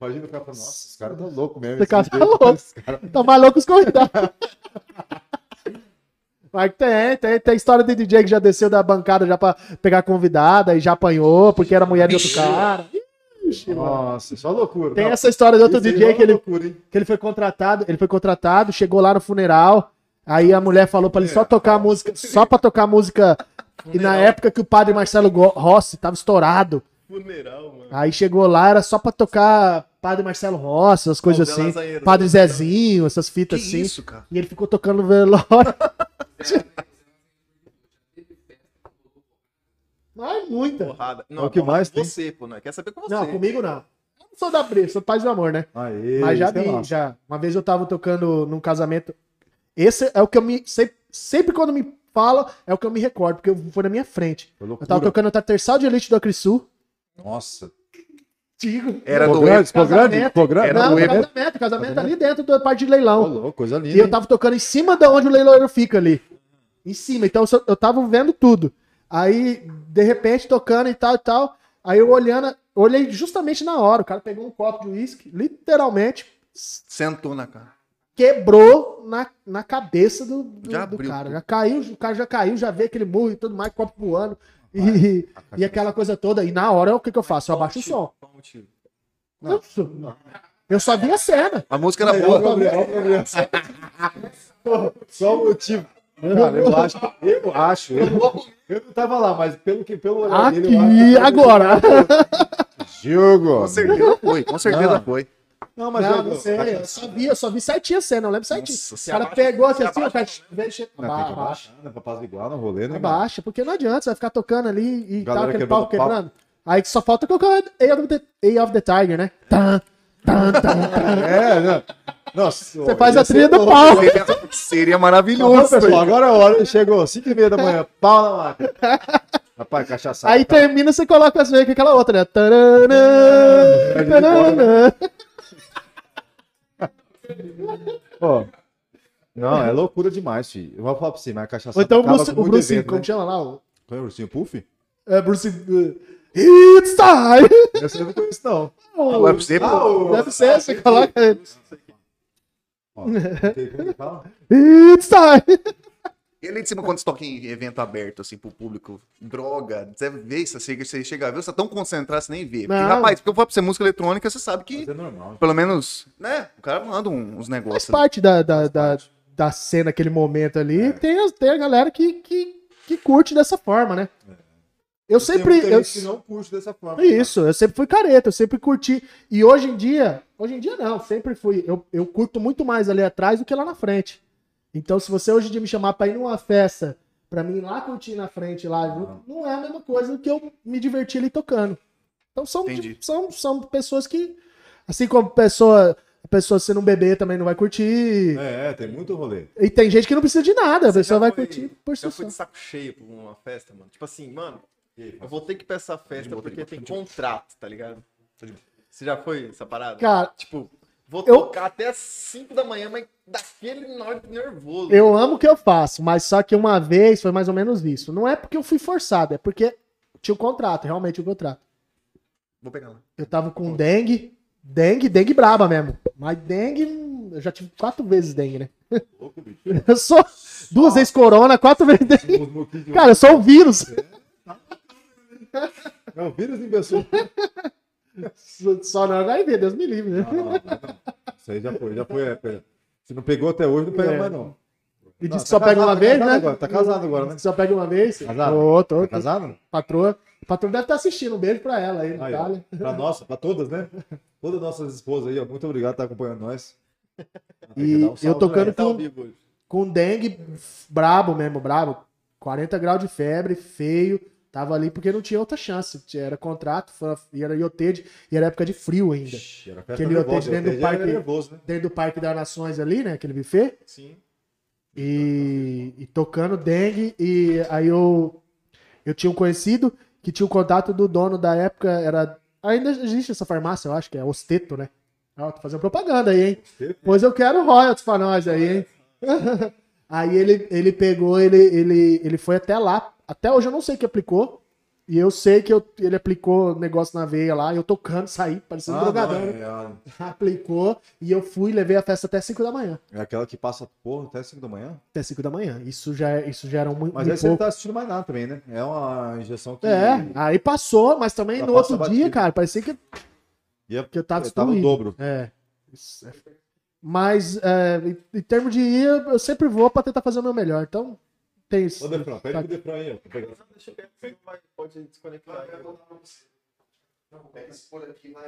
Imagina o cara falando, nossa, esse cara tá louco mesmo. Esse cara tá louco. cara- Tá mais louco os convidados. Mas tem, tem, tem história de DJ que já desceu da bancada já pra pegar convidada e já apanhou porque era mulher de outro cara. Ixi. Nossa, só loucura. Tem Não, essa história de outro isso DJ é que ele, loucura, hein? que ele foi contratado, ele foi contratado, chegou lá no funeral, aí a mulher falou pra ele só tocar música, só pra tocar música. E na época que o padre Marcelo Rossi tava estourado, Funeral, mano. aí chegou lá, era só pra tocar padre Marcelo Rossi, as coisas assim, padre né? Zezinho, essas Que fitas assim. isso, cara? E ele ficou tocando no velório. Mas muita. Porrada. É o que mais tem. Você, pô, não. Quer saber com você. Não, comigo não. Eu não sou da briga, sou paz do amor, né? Aê, Mas já é vi, já. Uma vez eu tava tocando num casamento. Esse é o que eu me. Sempre, sempre quando me fala, é o que eu me recordo, porque eu- foi na minha frente. Eu tava tocando o Terçal de Elite do Acrisul. Nossa. Digo. Era do grande, ficou grande? Casamento. Ficou grande? Era Não, do Eber. casamento, casamento ali dentro da parte de leilão. louco, coisa linda. E eu tava tocando em cima de onde o leiloeiro fica ali. Em cima. Então eu tava vendo tudo. Aí, de repente, tocando e tal e tal. Aí eu olhando, olhei justamente na hora. O cara pegou um copo de uísque, literalmente, Sentou na cara. quebrou na, na cabeça do, do, Já do abriu cara. tudo. Já caiu, o cara já caiu, já vê aquele murro e tudo mais, copo voando. E, e aquela coisa toda. E na hora, o que, que eu faço? Eu abaixo o som. Qual o motivo? Não, eu só vi a cena. A música era boa. Só o motivo. Cara, eu acho, eu acho, eu, eu não tava lá, mas pelo que pelo olhar dele, eu Aqui, acho agora. Jogo. Com certeza foi, com certeza Não. foi. Não, mas Não, eu, não sei, eu só vi, eu só vi certinho a cena, eu lembro certinho. Nossa, o cara abaixa- pegou assim, se assim, o cara abaixa. Não, que abaixa, abaixar, né? Pra apaziguar no rolê, né? abaixa, porque não adianta, você vai ficar tocando ali e Galera tá aquele pau. quebrando. Aí só falta colocar A of the, A of the Tiger, né? Tan, tan, tan? É, né? Nossa, Você faz a trilha do pau. Seria, seria maravilhoso. pessoal, agora é a hora. Chegou, 5 e meia da manhã, pau na máquina. Rapaz, cachaça. Aí termina, você coloca as veias com aquela outra, né? Taranã, taranã. Pô. Não, é loucura demais, filho. Eu vou falar pra você, mas a cachaça Ou então o Bruce, o muito Bruce evento, como né? chama lá? O, Qual é o ursinho Puff? é, Bruce... uh, It's time! Esse eu não conheço, não. Ué, pra você, pô. Ah, o- Deve ser, você coloca... Ó? It's time! E ali de cima, quando você toca em evento aberto, assim, pro público, droga, você vê isso, você chega, você chega a ver, você tá tão concentrado, você nem vê. Porque, Não. rapaz, porque eu vou pra você música eletrônica, você sabe que, é normal. pelo menos, né, o cara manda uns Faz negócios. ali. parte da, da, da, da cena, aquele momento ali. Tem, as- tem a galera que, que, que curte dessa forma, né? Eu Tem sempre. muita Eu, que não curte dessa forma. É Isso, eu sempre fui careta, eu sempre curti. E hoje em dia, hoje em dia não, sempre fui. Eu, eu curto muito mais ali atrás do que lá na frente. Então, se você hoje em dia me chamar pra ir numa festa, pra mim ir lá curtir na frente lá, não, não é a mesma coisa do que eu me divertir ali tocando. Então são, Entendi. são, são pessoas que. Assim como pessoa, a pessoa sendo um bebê também não vai curtir. É, é, tem muito rolê. E tem gente que não precisa de nada, a Você pessoa vai foi- curtir por si Eu fui de saco cheio pra uma festa, mano. Tipo assim, mano, eu vou ter que ir pra essa festa porque tem contrato, tá ligado? Você já foi essa parada? Cara, Tipo, vou Eu- tocar até as 5 da manhã, mas daquele norte nervoso. Eu amo o que eu faço, mas só que uma vez foi mais ou menos isso. Não é porque eu fui forçado, é porque tinha o contrato, realmente o contrato. Vou pegar lá. Eu tava com dengue, dengue, dengue braba mesmo. Mas dengue, eu já tive quatro vezes dengue, né? louco, bicho. Eu sou duas vezes corona, quatro vezes dengue. Cara, eu sou um vírus. Não, vírus em pessoa. Só não HIV, Deus me livre, né? Não, não, não, não. Isso aí já foi, já foi. É, é. Se não pegou até hoje, não pega É. mais, não. E disse que tá só pega casado, uma tá vez, né? agora, tá casado agora, né? Que Só pega uma vez. Casado? Tô, tô, Tá tô. casado? Patroa. Patroa deve estar assistindo. Um beijo pra ela aí, Aí, ó, Natália. pra nossa, pra todas, né? Todas nossas esposas aí, ó. Muito obrigado por estar acompanhando nós. Tem que E dar um eu salve, tocando né? Tá ao com, vivo hoje. com dengue brabo mesmo, brabo. 40 graus de febre, feio. Tava ali porque não tinha outra chance. Era contrato, e era iotede, e era época de frio ainda. Ixi, era Aquele hotel dentro do parque. nervoso, né? Dentro do Parque das Nações ali, né? Aquele buffet. Sim. E, e tocando dengue. E aí eu, eu tinha um conhecido que tinha o contato do dono da época. Era. Ainda existe essa farmácia, eu acho que é Osteto, né? Ó, tô fazendo propaganda aí, hein? Osteto? Pois eu quero royalties pra nós aí, hein? aí ele, ele pegou, ele, ele, ele foi até lá. Até hoje eu não sei que aplicou. E eu sei que eu- ele aplicou negócio na veia lá, eu tocando, saí, parecendo um Ah, drogadão. não, né? é, Aplicou e eu fui e levei a festa até 5 da manhã. é aquela que passa porra até 5 da manhã. Até 5 da manhã. Isso já, é- isso já era muito, Mas muito aí você não pouco. tá assistindo mais nada também, né? É uma injeção que. É, aí passou, mas também Já no outro dia, cara, parecia que, Ia- que eu tava eu tava o destruído. dobro. É. Isso é- Mas, é, em, em termos de ir, eu sempre vou pra tentar fazer o meu melhor. Então, tem isso. Ô, Defrão, pede pro aí, pra pegar. Não, deixa eu ver, pode desconectar.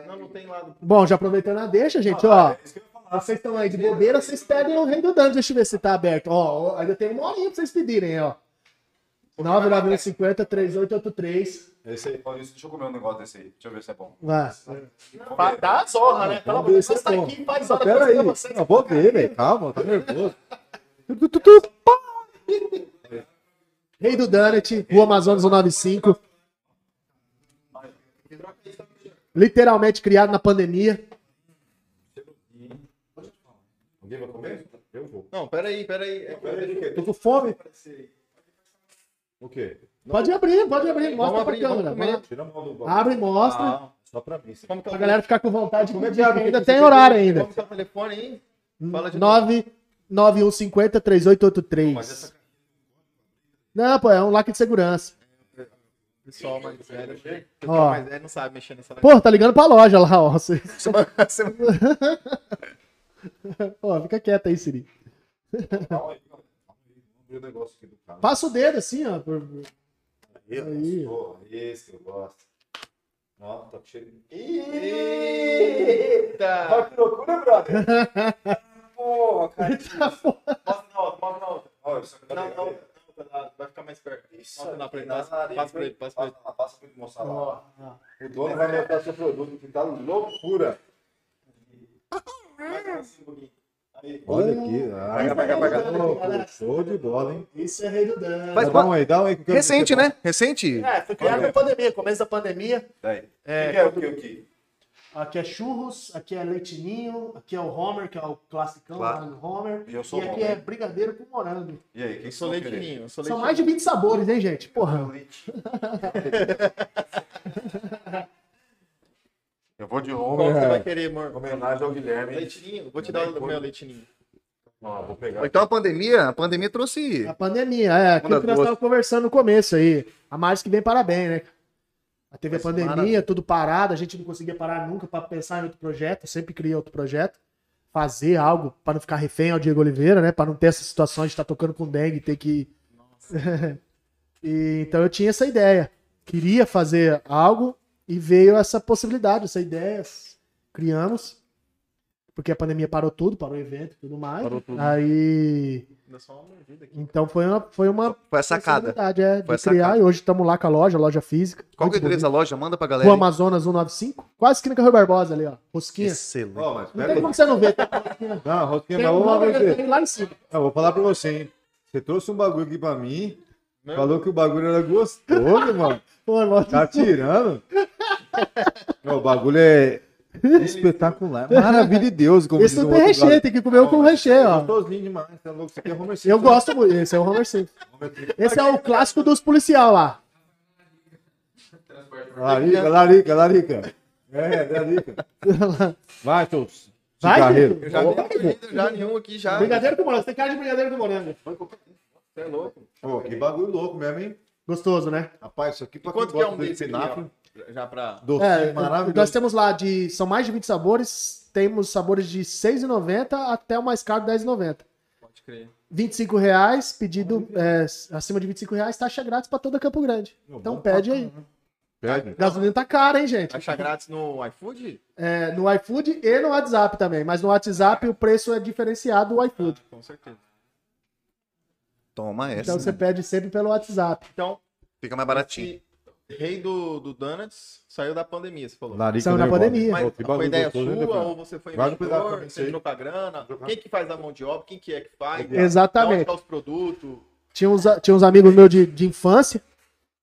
Não, não tem lado. Bom, já aproveitando a deixa, gente, ó. Vocês estão aí de bobeira, vocês pedem o Rei do Danos. Deixa eu ver se tá aberto. Ó, ó, ainda tem uma horinha pra vocês pedirem, ó. 99150 3883. Esse aí, Maurício, deixa eu comer um negócio desse aí. Deixa eu ver se é bom. Vai. Dá a zorra, né? Pelo amor de Deus, tá é bom. aqui, faz Ah, hora pera pra aí. vocês. Eu vou ver, velho. Calma, tá nervoso. Rei do Donut, Rua Amazonas 195. Literalmente criado na pandemia. Alguém vai comer? Eu vou. Não, peraí, peraí. É? Tô com fome. O quê? Pode abrir, pode abrir. Mostra pra câmera. comer. a. Abre e mostra. Ah, só pra mim. Como que Pra galera ficar com vontade de abre? ainda tem horário ainda. Como que é o telefone aí? Fala de 99150 3883. Mas essa Não, pô, é um laque de segurança. Pessoal mais velho. Ó. Pessoal mais velho não sabe mexer nessa Pô, tá ligando pra loja lá, ó. Você- Pô, fica quieto aí, Siri. Calma aí, calma aí. Vamos abrir o negócio aqui do cara. Passa o dedo assim, ó. por- Aí, Aí. Porra, esse que eu gosto. Ó, tá cheio de... Eita! que loucura, brother. Porra, cara. Mostra na outra, mostra na outra. Olha, isso aqui Não, tá não, legal. Vai ficar mais perto. Isso aqui ele, na passa, nariz, passa pra ele, passa pra ele. Passa, passa pra ele mostrar lá. Ó. O dono vai mostrar seu produto que tá loucura. Olha aqui. Ah, Pega, pega, pega. louco. Show de bola, hein? Isso é rei do dano. Faz Dá um aí, dá um aí. Recente, né? Recente. É, foi criado na pandemia, começo da pandemia. Daí. É, O que é o que aqui? É churros, aqui é leitinho, aqui é o Homer, que é o classicão Claro. no Homer. E eu sou e aqui bom, é brigadeiro com morango. E aí, quem Eu sou leitinho, eu sou São leitinho. mais de 20 sabores, hein, gente? Porra. Eu vou de Qual Homer. que você vai querer, amor? Homenagem ao Guilherme. Leitinho? Vou te dar o meu leitinho. Ó, vou pegar. Então a pandemia, a pandemia trouxe. A pandemia, é, aquilo que nós estávamos conversando no começo aí. A Márcia que vem parabéns, né? Teve a Mas pandemia, maravilha. tudo parado, a gente não conseguia parar nunca para pensar em outro projeto, eu sempre queria outro projeto. Fazer algo para não ficar refém ao Diego Oliveira, né? Para não ter essa situação de estar tocando com dengue e ter que. E, então eu tinha essa ideia. Queria fazer algo e veio essa possibilidade, essa ideia. Criamos. Porque a pandemia parou tudo, parou o evento e tudo mais. Parou tudo. Aí. Dá só uma mordida aqui. Então foi uma, foi uma Foi a sacada. é, de Foi a criar. sacada. E hoje estamos lá com a loja, loja física. Qual que é o endereço da loja? Manda pra galera. Aí. Amazonas 195. Quase esquina com a Rui Barbosa ali, ó. Rosquinha. Excelente. Ó, mas Não tem aí. como você não ver. Tá? Tem Não, Rosquinha, um mas vamos lá tem em cima. Eu vou falar pra você, hein? Você trouxe um bagulho aqui pra mim. Meu. Falou que o bagulho era gostoso, mano. Pô, irmão, Tá tirando? O bagulho é espetacular. Maravilha de Deus. Como Esse diz não o tem recheio, tem que comer com recheio, ó. Gostosinho demais. Tá louco? Isso aqui é Homer Eu Simpson. gosto muito. Esse é o Homer Simpson. Esse é o clássico dos policial lá. Larica, larica, larica. É, larica. Vai, seus Vai, cigarreiros. Eu já dei mordida, já nenhum aqui já. Brigadeiro com morango. Você tem cara de brigadeiro com morango. Você é louco. Pô, que bagulho louco mesmo, hein? Gostoso, né? Rapaz, isso aqui pra Quanto que é um de desse? Já pra... docinho, É, maravilhoso. nós temos lá de. São mais de 20 sabores. Temos sabores de R$ 6,90 até o mais caro R$ 10,90. Pode crer. 25 reais, pedido é, acima de 25 reais, taxa grátis pra toda Campo Grande. Então Bom pede aí. Pede. Gasolina tá cara, hein, gente? Achar grátis no iFood? É, no iFood e no WhatsApp também. Mas no WhatsApp o preço é diferenciado do iFood. Com certeza. Toma essa. Então você né? pede sempre pelo WhatsApp. Então, Fica mais baratinho. Rei do, do Donuts saiu da pandemia, você falou. Larica Saiu nervosa. pandemia. Mas Pô, foi ideia sua ou você foi mim, você entrou com a grana? Quem que faz a mão de obra? Quem que é que faz? Exatamente. Onde tá os produtos? Tinha uns, tinha uns amigos meus de, de infância,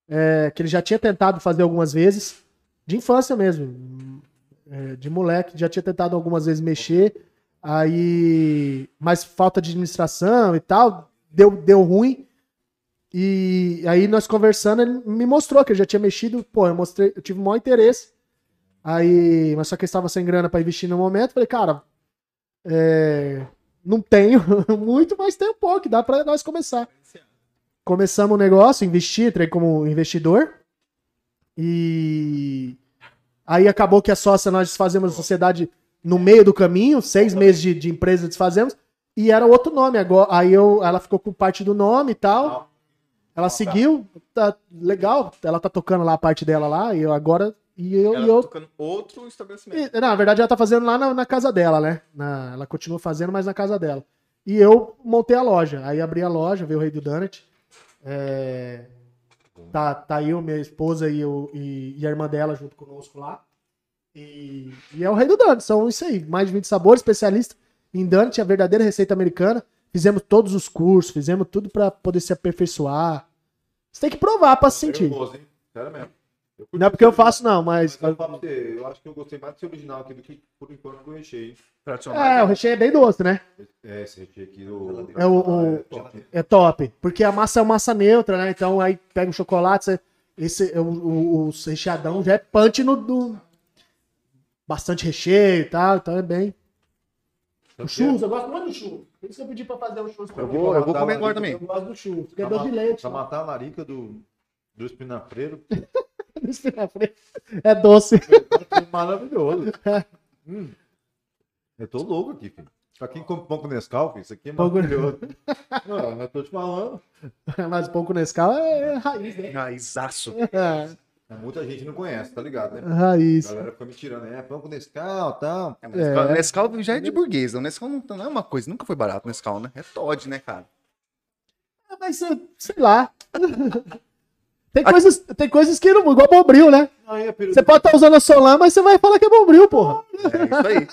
é, que ele já tinha tentado fazer algumas vezes. De infância mesmo. é, de moleque, já tinha tentado algumas vezes mexer. Aí. Mas falta de administração e tal. Deu, deu ruim. E aí nós conversando, ele me mostrou que eu já tinha mexido, pô, eu mostrei, eu tive o maior interesse. Aí, mas só que eu estava sem grana pra investir no momento, falei, cara, é, não tenho muito, mas tem um pouco, dá pra nós começar. Começamos o negócio, investi, entrei como investidor. E aí acabou que a sócia, nós desfazemos a sociedade no meio do caminho, seis meses de, de empresa desfazemos, e era outro nome agora. Aí eu, ela ficou com parte do nome e tal. Ela seguiu, tá legal, ela tá tocando lá a parte dela lá, e eu agora. E eu, Ela e eu tocando outro estabelecimento. e, na verdade, ela tá fazendo lá na, na casa dela, né? Na- ela continua fazendo, mas na casa dela. E eu montei a loja. Aí abri a loja, veio o Rei do Donut. É, tá, tá eu, minha esposa e, eu, e, e a irmã dela junto conosco lá. E, e é o Rei do Donut. São isso aí. Mais de 20 sabores, especialista em Donut, a verdadeira receita americana. Fizemos todos os cursos, fizemos tudo pra poder se aperfeiçoar. Você tem que provar pra se sentir. Gosto, hein? Sério mesmo. Não é porque eu faço, não, mas. Mas eu, você, eu acho que eu gostei mais desse original aqui do que, por enquanto, do recheio. Tradicional. É, o recheio é bem doce, né? É, esse recheio aqui do... É o- o- é top. É top. Porque a massa é uma massa neutra, né? Então aí pega o chocolate, você- esse, o, o, o recheadão já é punch no, no- Bastante recheio e tal, então é bem. O churros, eu gosto muito do churros. Por isso que eu pedi pra fazer o churros pra Eu mim. vou, eu vou comer agora também. Eu gosto do churros, porque é doce de leite. Pra matar a larica do, do espinafreiro. É doce. Maravilhoso. Hum. Eu tô louco aqui, filho. Pra quem come pão com Nescau, filho, isso aqui é Pão com- maravilhoso. Não, eu tô te falando. Mas pouco Nescau é raiz, né? Raizaço. É, Muita gente não conhece, tá ligado, né? raiz. A galera fica me tirando, é pão com Nescau e tal. É, Nescau, É. Nescau já é de burguês. O Nescau não, não é uma coisa, nunca foi barato o Nescau, né? É Todd, né, cara? Mas eh, sei lá. Tem coisas, tem coisas que não. Igual bombril, né? Aí, a peru- Você pode estar usando a Solan, mas você vai falar que é bombril, porra. É isso aí.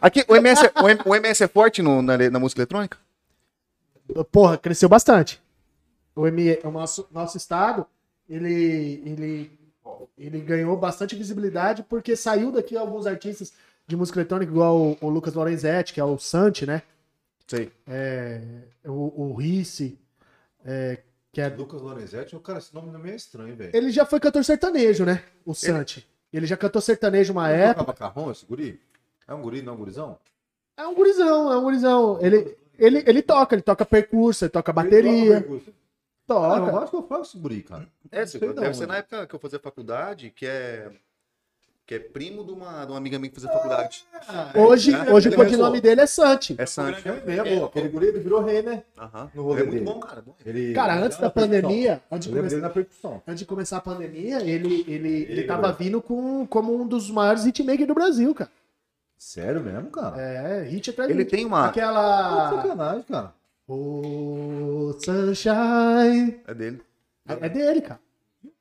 Aqui, o MS, é- o M- o MS é forte no- na, na música eletrônica? Porra, cresceu bastante. O, ME, o nosso, nosso estado, ele, ele, ele ganhou bastante visibilidade porque saiu daqui alguns artistas de música eletrônica, igual o, o Lucas Lorenzetti, que é o Santi, né? Sei. É, o, o Risse, é, que é Lucas Lorenzetti, cara, esse nome não é meio estranho, velho. Ele já foi cantor sertanejo, né? O Santi. Ele já cantou sertanejo uma Ele época. tocava carrão, esse guri? É um guri, não é um gurizão? É um gurizão, é um gurizão. Ele, ele, ele toca, ele toca percurso, ele toca bateria. Ele toca Cara, eu Toca. acho que eu faço esse guri, cara. É, se- sei deve não, ser mano. na época que eu fazia faculdade, que é. Que é primo de uma, de uma amiga minha que fazia faculdade. Hoje, É, hoje o ele codinome dele é Santi. É Santi. É mesmo, aquele guri ele virou rei, né? Aham. No rolê É muito dele. bom, cara. Bom. Ele, Cara, antes da pandemia, antes de começar, antes de começar a pandemia, ele, ele, ele Ele tava vindo com, como um dos maiores hitmakers do Brasil, cara. Sério mesmo, cara? É, hit atrás Ele hit. tem uma. Que Aquela. sacanagem, cara. Oh, Sunshine. É dele. É, é dele, cara.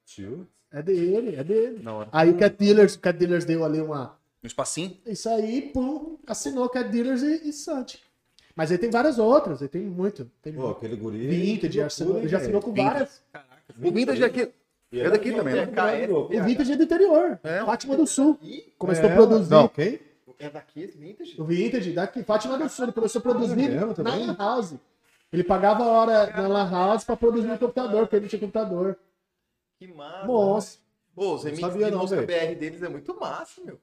Tio. É dele, é dele. Na hora. Aí o Cat Dealers, o Cat Dealers deu ali uma. Um espacinho. Isso aí, pum, assinou Cat Dealers e, e Santi. Mas ele tem várias outras, ele tem muito. Tem Pô, muito. aquele guri. Vintage, assinou, loucura, ele já assinou com Vintage. várias. O Vintage é aqui. E É era daqui vintage, também, né? O Vintage é do interior. É. Fátima do Sul. Começou É, a produzir. Não, quem? é daqui esse vintage? O Vintage, daqui, Fátima do Sul, ele começou a produzir É mesmo, na House. Ele pagava a hora na Lan House pra produzir no computador, porque ele não tinha computador. Que massa. Nossa. Pô, os remixes sabia de não, música velho. BR deles é muito massa, meu.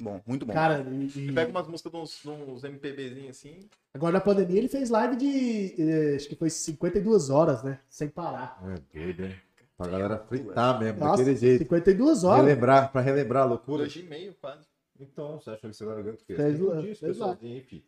Bom, muito bom. Cara, e- Pega umas músicas de uns, de uns MPBzinhos assim. agora na pandemia ele fez live de. eh, acho que foi 52 horas, né? Sem parar. É doido, hein? Pra galera fritar mesmo, Nossa, daquele jeito. 52 horas. Relembrar, pra relembrar a loucura. Dois e meio, quase. Então, você acha que essa galera ganha o quê? Fez Tem lá, disso, fez lá. pessoalzinho, filho.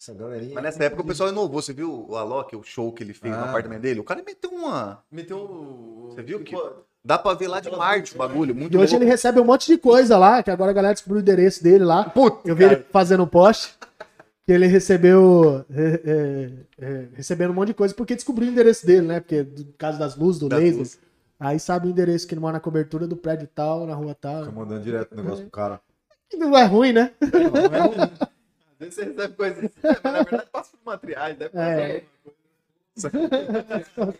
Essa galerinha. Mas nessa época o pessoal inovou. Você viu o Alok, o show que ele fez no Ah. apartamento dele? O cara meteu uma. Meteu o. Você viu que- Pô, Dá pra ver lá de Marte o bagulho. Muito E hoje ele louco. recebe um monte de coisa lá, que agora a galera descobriu o endereço dele lá. Puta, Eu vi ele fazendo um post que ele recebeu é, é, é, recebendo um monte de coisa porque descobriu o endereço dele, né? Porque do caso das luzes, do Das laser. luzes. Aí sabe o endereço que ele mora na cobertura do prédio tal, na rua tal. Fica mandando direto o negócio pro cara. Não é ruim, né? Não, não é ruim. Vezes você recebe coisas assim, mas na verdade passa por uma triagem, deve passar É.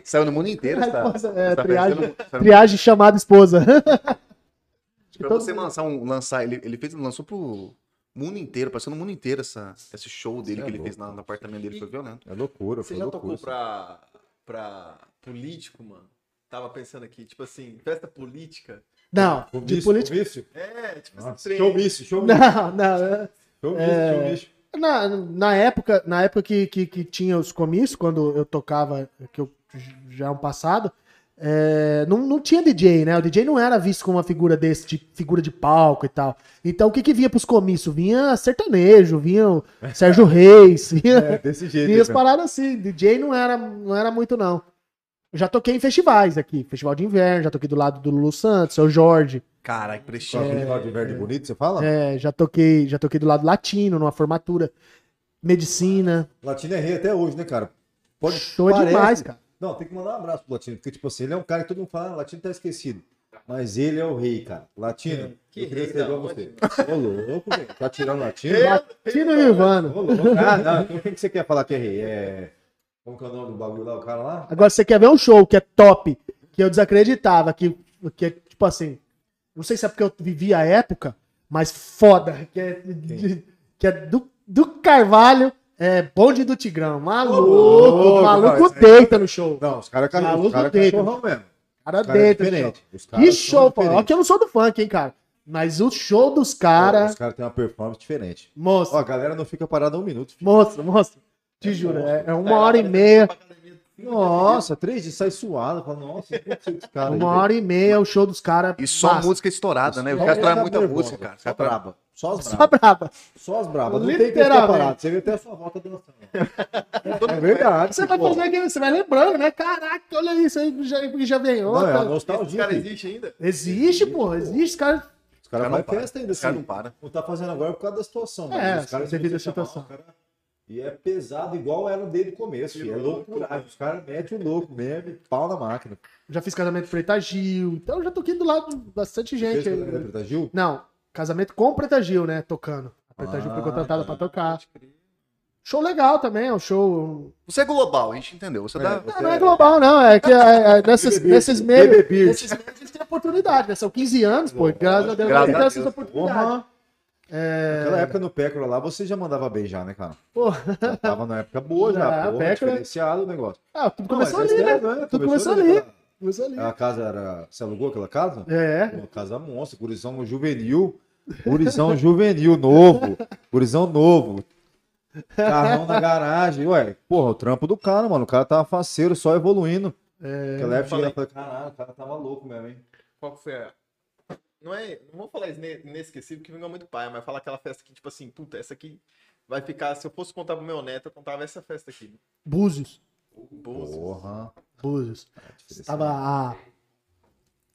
Saiu no mundo inteiro, tá? É, tá triagem, saiu no- triagem chamada esposa. Pra você lançar um. Lançar, ele, ele fez, lançou pro mundo inteiro, passou no mundo inteiro essa, esse show dele Você que é ele fez louco. na- no apartamento dele. Foi violento. É loucura, Você foi já loucura. tocou pra, pra político, mano. Tava pensando aqui, tipo assim, festa política. Não, de política. comício? É, tipo Nossa, esse trem. Showmício, showmício. Não, não. É- Showmício, É. Na, na época, na época que, que, que tinha os comícios, quando eu tocava, que eu já é um passado, é, não, não tinha DJ, né? O DJ não era visto como uma figura desse, de figura de palco e tal. Então o que que vinha pros comícios? Vinha sertanejo, vinha Sérgio Reis, vinha, É, desse jeito. vinha as paradas assim. DJ não era, não era muito, não. Eu já toquei em festivais aqui, festival de inverno, já toquei do lado do Lulu Santos, seu Jorge. Caralho, que prestígio. aquele lado de verde bonito, você fala? É, já toquei, já toquei do lado latino, numa formatura. Medicina. Latino é rei até hoje, né, cara? Pode, Show é parece- demais, cara. Não, tem que mandar um abraço pro Latino, porque, tipo assim, ele é um cara que todo mundo fala, ah, Latino tá esquecido. Mas ele é o rei, cara. Latino, Que eu queria rei ser igual você. Ô, louco, velho. Tá tirando Latino? Latino e Ivano. Ô, louco. Ah, não, então quem que você quer falar que é rei? É... Como que é o nome do bagulho lá, o cara lá? Agora, você quer ver um show que é top, que eu desacreditava, que, que é tipo assim. Não sei se é porque eu vivi a época, mas foda. Que é, de- que é do, do Carvalho, é bonde do Tigrão. Maluco, louco, o maluco cara. deita no show. Não, os caras Maluco os cara é dele. cachorrão mesmo. O cara Os cara é deita show. diferente. Que show, pô. Ó, que eu não sou do funk, hein, cara. Mas o show dos caras. Os caras têm uma performance diferente. Moço, Ó, a galera não fica parada um minuto. filho. moço, moço. Te juro, é, é uma hora e meia. Nossa, três dias sai suado. Fala, nossa, esse cara aí, Uma velho? hora e meia o show dos caras. E só massa. música estourada, né? O cara essa muita nervosa, música, cara. Só braba. Só as Só brabas. braba. Só as brabas. Não tem que Literalmente. parado. Você vê até a sua volta dançando. É verdade. Você vai fazer aquilo, você vai lembrando, né? Caraca, olha isso aí, já, já vem Não, é outra. a Esse nostalgia. cara filho. existe ainda? Existe, pô, existe, os caras. Os caras Cara, fazem não para. festa ainda, Os caras assim. não param. Não tá fazendo agora por causa da situação. É, caras devido à chamar, situação. caras- E é pesado igual era desde o começo. É loucura. Os caras metem o louco mesmo e pau na máquina. Já fiz casamento com Preta Gil, então eu já toquei do lado de bastante Fez gente. casamento da Preta Gil? Não, casamento com Preta Gil, né? Tocando. A Preta Gil foi Ah, contratada tá. pra tocar. Show legal também, é um show. Você é global, a gente entendeu. Você É, dá. você- Não, não é global, não. É que é, é, nesses, nesses meios. Nesses meios eles têm oportunidade, né? São 15 anos, pô. Graças a Deus, Graças a têm essas Deus. oportunidades. Porra. Naquela época no Pécora lá, você já mandava bem já, né, cara? Pô, Já tava na época boa já. Já, porra, Pécora- diferenciado o negócio. ah, tudo Não, começou mas é ali, né? né? Tudo começou ali. Começou ali. A casa era. Você alugou aquela casa? É. Pô, casa monstra, gurizão juvenil. Gurizão juvenil, novo. Gurizão novo. Carrão na garagem. Ué, porra, o trampo do cara, mano. O cara tava faceiro, só evoluindo. É, Naquela época eu falei, caralho, o cara tava louco mesmo, hein? Qual que foi a. Não é. Não vou falar ine- inesquecível, que vingou muito pai, mas falar aquela festa que, tipo assim, puta, essa aqui vai ficar. Se eu fosse contar pro meu neto, eu contava essa festa aqui. Búzios. Búzios. Porra. Búzios. diferenciado. Tava a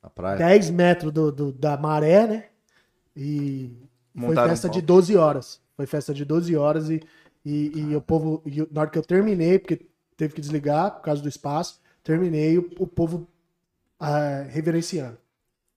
Na praia. 10 metros do, do- da maré, né? E foi Montaram festa um de palco. 12 horas. Foi festa de 12 horas e, e, e o povo, e na hora que eu terminei, porque teve que desligar por causa do espaço, terminei o, o povo ah, reverenciando.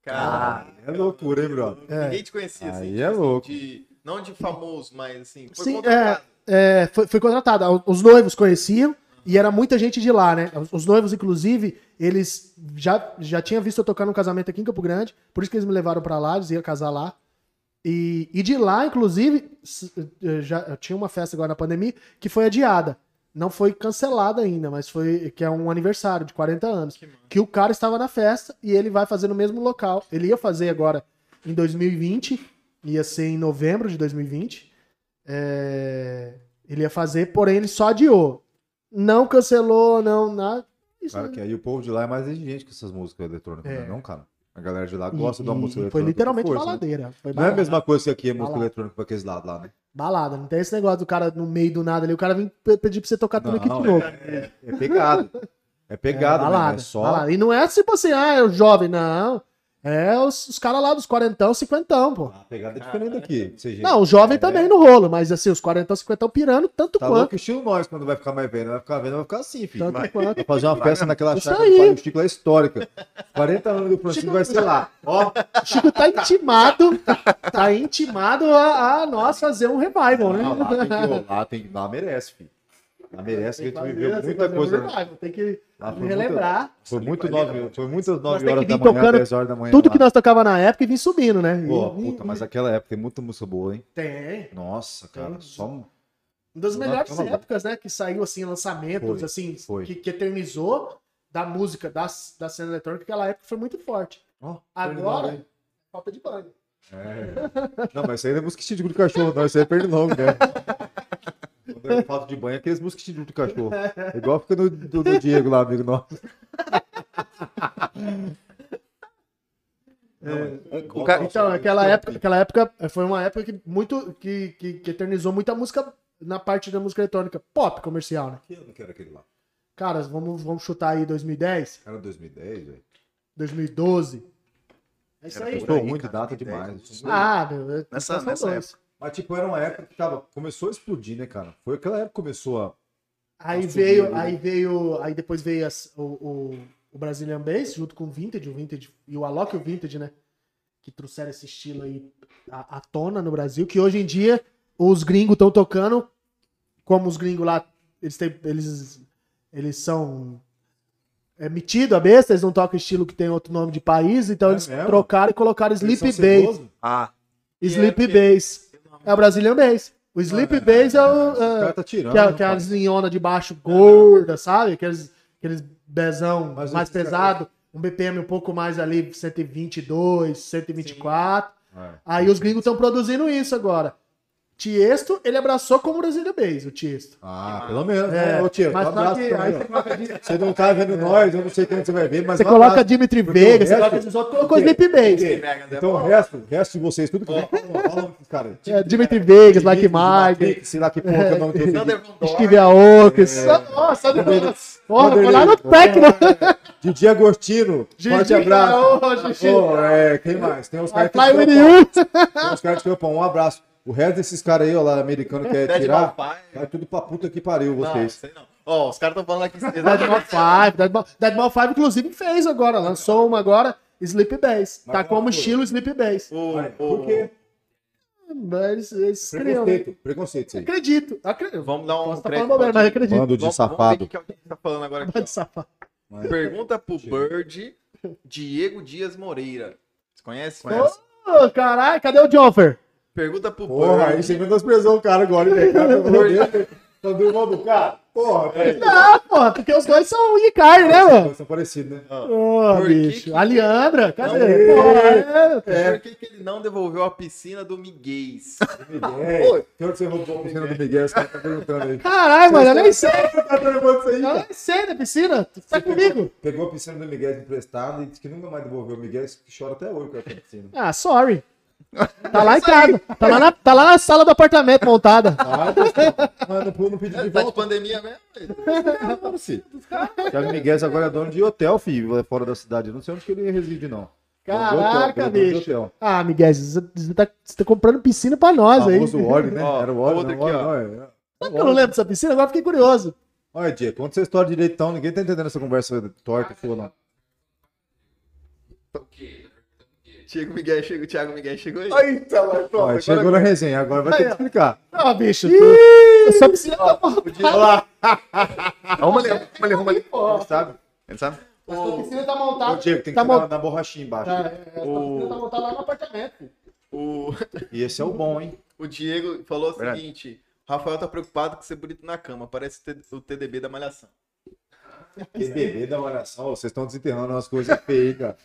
Cara, É loucura, hein, brother? É. ninguém te conhecia, assim. Aí tipo é louco. de- não de famoso, mas assim. Foi Sim, contratado. É, foi, foi contratada. Os noivos conheciam e era muita gente de lá, né? Os- Os noivos, inclusive, eles já, já tinham visto eu tocar num casamento aqui em Campo Grande, por isso que eles me levaram pra lá, eles iam casar lá. E, e de lá, inclusive, eh, já tinha uma festa agora na pandemia que foi adiada. Não foi cancelada ainda, mas foi que é um aniversário de 40 anos. Que. Que o cara estava na festa e ele vai fazer no mesmo local. Ele ia fazer agora em 2020, ia ser em novembro de 2020. É, ele ia fazer, porém ele só adiou. Não cancelou, não, nada. Isso Claro que aí o povo de lá é mais exigente com essas músicas eletrônicas, É. né? Não, cara. A galera de lá E- gosta de uma e- música e eletrônica. Foi literalmente força, né? baladeira. Foi Não é a balada. mesma coisa que aqui é música Balada. eletrônica pra aqueles lados lá, né? Balada, não tem esse negócio do cara no meio do nada ali. O cara vem pe- pedir pra você tocar tudo aqui de novo. É, é pegado. É pegado, é, né? balada, É só. balada. E não é tipo assim, ah, é o jovem, não. É os, os caras lá dos quarentão, cinquentão, pô. A pegada é diferente daqui. Você, Não, o jovem É. também no rolo, mas assim, os quarentão, cinquentão pirando tanto Tá quanto. louco estilo nós quando vai ficar mais velho. Vai ficar velho, vai ficar assim, filho. Tanto quanto. Vai fazer uma festa naquela chácara aí. do Pai do Chico lá histórica. 40 anos do Francisco Chico- vai ser lá. Ó, O Chico tá intimado, tá intimado a, a nós fazer um revival, né? Ah, lá, tem que, lá, tem, lá merece, filho. Lá merece que a gente viveu muita fazer um coisa. né? revival, Tem que Lá foi relembrar. Foi, muito nove, foi muitas Nós 9 tem horas da manhã, tocando 10 horas da manhã. Tudo lá. que nós tocava na época e vim subindo, né? E- Pô, e- puta, mas aquela época tem muita música boa, hein? Tem. Nossa, cara, Tem. só. um- Uma das melhores épocas, né? Que saiu assim, lançamentos, Foi, assim, foi. Que, que eternizou. da música, da, da cena eletrônica, aquela época foi muito forte. Ó, Agora, falta de banho. É. Não, mas isso aí não é mosquitinho de grupo de cachorro, não. Isso aí é pernilongo, né? Quando é falta de banho, é aqueles mosquitinhos de cachorro. É igual fica no, do, do Diego lá, amigo nosso. O cara- Então, aquela época, aquela época foi uma época que muito que, que, que eternizou muita música na parte da música eletrônica, pop comercial, né? Que ano que era aquele lá? Cara, vamos, vamos chutar aí 2010, Era 2010, velho. 2012. É isso Era aí. muito data 2010, demais. Ah, meu, Nessa- nessa dois. Mas, tipo, era uma época que tava, começou a explodir, né, cara? Foi aquela época que começou a. Aí Nossa, veio, meu, aí veio, aí depois veio as- o, o, o Brazilian Bass junto com o Vintage, o Vintage e o Alok e o Vintage, né? Que trouxeram esse estilo aí à, à tona no Brasil, que hoje em dia os gringos estão tocando, como os gringos lá, eles têm, eles, eles são é metido a besta, eles não tocam estilo que tem outro nome de país, então É eles mesmo? trocaram e colocaram Sleep Bass. Ah, Sleep é Bass. É o Brazilian Bass. O Sleep Bass é o. Esse é- cara tá tirando. que é pai? linhonas de baixo gorda, sabe? Aqueles, aqueles bezão Mas mais pesado, um BPM um pouco mais ali, 122, 124. É. Aí os gringos estão produzindo isso agora. Tiesto, ele abraçou como Brasília Bass, o Tiesto. Ah, pelo menos. É, né? Ô, tio, mas um abraço que também, aí você coloca, Di- Você não tá vendo nós, eu não sei quando você vai ver, mas você coloca abraço. Dimitri Vegas, você coloca esses outros, colocou Sleep Vegas é Então o resto, o resto de vocês, tudo que cara. É, Dimitri Vegas, Like Mike, Sei lá que porra que é o nome Dorn. Steve Aoki. Nossa, porra, foi lá no Tecno. Didi Agostino, forte abraço. É, quem mais? Tem os caras que. Tem os caras que um abraço. O resto desses caras aí, ó, lá, americano, que quer Dead tirar, Mal Five. vai tudo pra puta que pariu Não, vocês. sei não. Ó, os caras estão falando aqui. Dead Mal 5, Dead Mal, Dead Mal 5, inclusive, fez agora, lançou uma agora, Sleep Bass. Mas Tá como foi? estilo Sleep Bass. O, Vai, o- Por quê? Mas eles criam, né? Preconceito, preconceito isso aí. Acredito, acredito. Vamos dar um Posso crédito falando bobeira, mas acredito. Bando de Vamos- vamos ver safado. o que alguém tá falando agora aqui. Pode safar. ó. Pergunta pro Bird, Diego Dias Moreira. Você conhece? Ô, caralho, cadê o Joffer? Pergunta pro Porra, aí Bird. você menosprezou o cara agora, né? Cara, tá tá do cara. Porra, velho. Ah, porra, porque os dois são de carne, né, mano? São parecidos, né? Ô, Por que bicho. que- A Leandra, cadê? Não, Porra, é. Por que, que ele não devolveu a piscina do Miguel? Miguel. Que onde você roubou a piscina do Miguel? Esse cara tá perguntando aí. Caralho, mano, eu nem sei. Tá perguntando isso aí, Eu nem sei da piscina. Tu tá comigo? Pegou a piscina do Miguel emprestada e disse que nunca mais devolveu o Miguel, que chora até hoje com essa piscina. Ah, sorry. Tá lá em casa. Tá lá, na, tá lá na sala do apartamento montada. Ah, mas não, não pediu de Tá de volta. pandemia mesmo? Não, filho. Thiago Miguel agora é dono de hotel, filho, fora da cidade. Eu não sei onde que ele reside, não. Dono de hotel, Caraca, dono de bicho. hotel. Ah, Miguel, você você tá, você tá comprando piscina pra nós aí. Famoso óleo, né? Ó, Era o óleo, outra não, aqui, óleo, ó. não, é. Sabe que eu não lembro dessa piscina? Agora fiquei curioso. Olha, Diego, conta essa história direito, então. Ninguém tá entendendo essa conversa torta sua, não. O quê? Thiago Miguel chegou, o Thiago Miguel chegou aí. Eita, lá, pronto. Ó, chegou na resenha, agora vai ter que explicar. Ah, bicho, tu... essa piscina tá montada. Arruma ali, arruma ali, arruma ali. Ele sabe? Ele sabe? Essa piscina tá Ô, montada. Diego, tem que Tá ser mon- na, na borrachinha embaixo. Tá, essa piscina tá montada lá no apartamento. O, E esse é o bom, hein? o Diego falou o Verdade. seguinte: Rafael tá preocupado com ser bonito na cama. Parece o o TDB da Malhação. Que bebê da malhação, vocês estão desenterrando umas coisas feias, cara.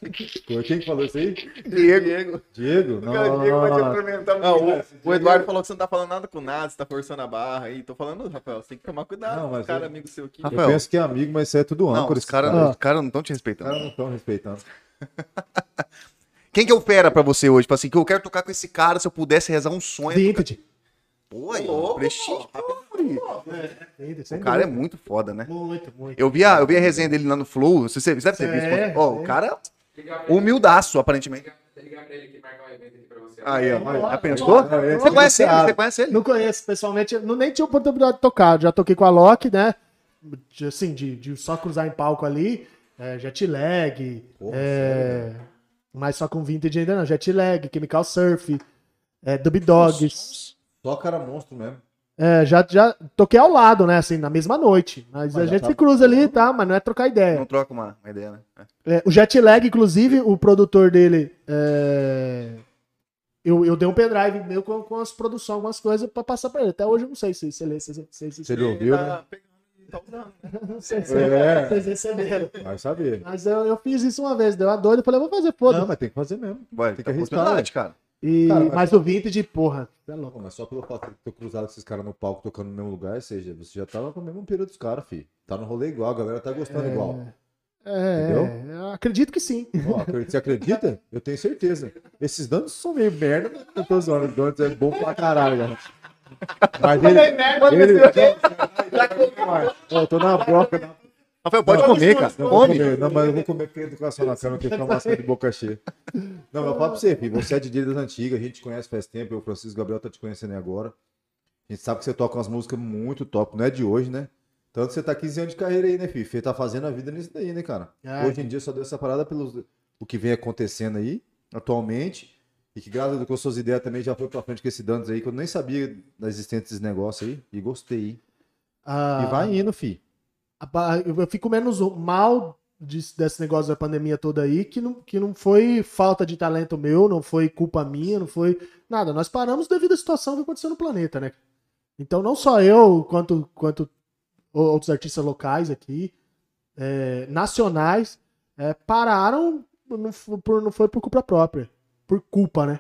Quem que falou isso aí? Diego. Diego? Não, O Diego vai te não, não. implementar Ah, o, esse o Diego Eduardo falou que você não tá falando nada com nada, você tá forçando a barra aí. Tô falando, Rafael, você tem que tomar cuidado. Não, com mas o cara eu- amigo seu aqui. Rafael. Eu penso que é amigo, mas isso é tudo Não, âncora. os caras os caras não estão te Os respeitando. caras não estão respeitando. Quem que é o fera pra você hoje? Tipo assim, que eu quero tocar com esse cara, se eu pudesse rezar um sonho. Vintage. Pô, aí, Ô, prestígio. Vintage, sem O cara é muito foda, né? Muito, muito. Eu vi a, eu vi a resenha dele lá no Flow. Você, você deve ter visto. É, Ó, o é. cara humildaço, aparentemente. Aí, ó. Já pensou? Você é conhece ele? Você conhece ele? Não conheço pessoalmente, não nem tive oportunidade de tocar. Já toquei com a Loki, né? De, assim, de, de só cruzar em palco ali. É, jet lag. Porra, é, mas só com vintage ainda não. Jet lag, Chemical Surf, é, Dub Dogs. Só cara monstro mesmo. É, já, já toquei ao lado, né? Assim, na mesma noite. Mas, Mas a gente tá- se cruza ali, tá? Mas não é trocar ideia. Não troca uma, uma ideia, né? É. É, o Jetlag, inclusive, o produtor dele. é, Eu, eu dei um pendrive meu com, com as produções, algumas coisas pra passar pra ele. Até hoje eu não sei se, se ele. Se, se, se, Se ele ouviu, né? Tá tá né? Não sei se É. vocês receberam. Vai saber. Mas eu, eu fiz isso uma vez, deu uma doida, falei, vou fazer, foda Não, mas tem que fazer mesmo. Vai, Tem tem que arriscar, cara. E, Cara, mas- mas o vintage, porra, é louco. Mas só pelo fato de ter cruzado esses caras no palco tocando no mesmo lugar, ou seja, você já tava com o mesmo período dos caras, fi. Tá no rolê igual, a galera tá gostando igual. É, Entendeu? é, eu acredito que sim. Você acredita? Eu tenho certeza. Esses danos são meio merda, eu tô zoando. O Donuts é bom pra caralho, cara. Mas ele. ele... Ó, eu tô na broca. Na... Rafael, pode Não, comer, cara. Não, Come. comer. não, mas eu vou comer porque a educação na cama, que fica maçã de boca cheia. Não, mas eu falo pra você, filho, você é DJ das antigas, a gente te conhece faz tempo, eu, o Francisco Gabriel tá te conhecendo aí agora. A gente sabe que você toca umas músicas muito top, não é de hoje, né? Tanto você tá 15 anos de carreira aí, né, filho? Você tá fazendo a vida nisso daí, né, cara? É. Hoje em dia só deu essa parada pelo o que vem acontecendo aí, atualmente. E que graças a Deus com suas ideias também já foi pra frente com esse danos aí, que eu nem sabia da existência desses negócios aí. E gostei. hein? Ah, E vai indo, fi. Eu fico menos mal disso- desse negócio da pandemia toda aí, que não, que não foi falta de talento meu, não foi culpa minha, não foi nada. Nós paramos devido à situação que aconteceu no planeta, né? Então não só eu, quanto, quanto outros artistas locais aqui, é, nacionais, é, pararam, não, fo- por, não foi por culpa própria, por culpa, né?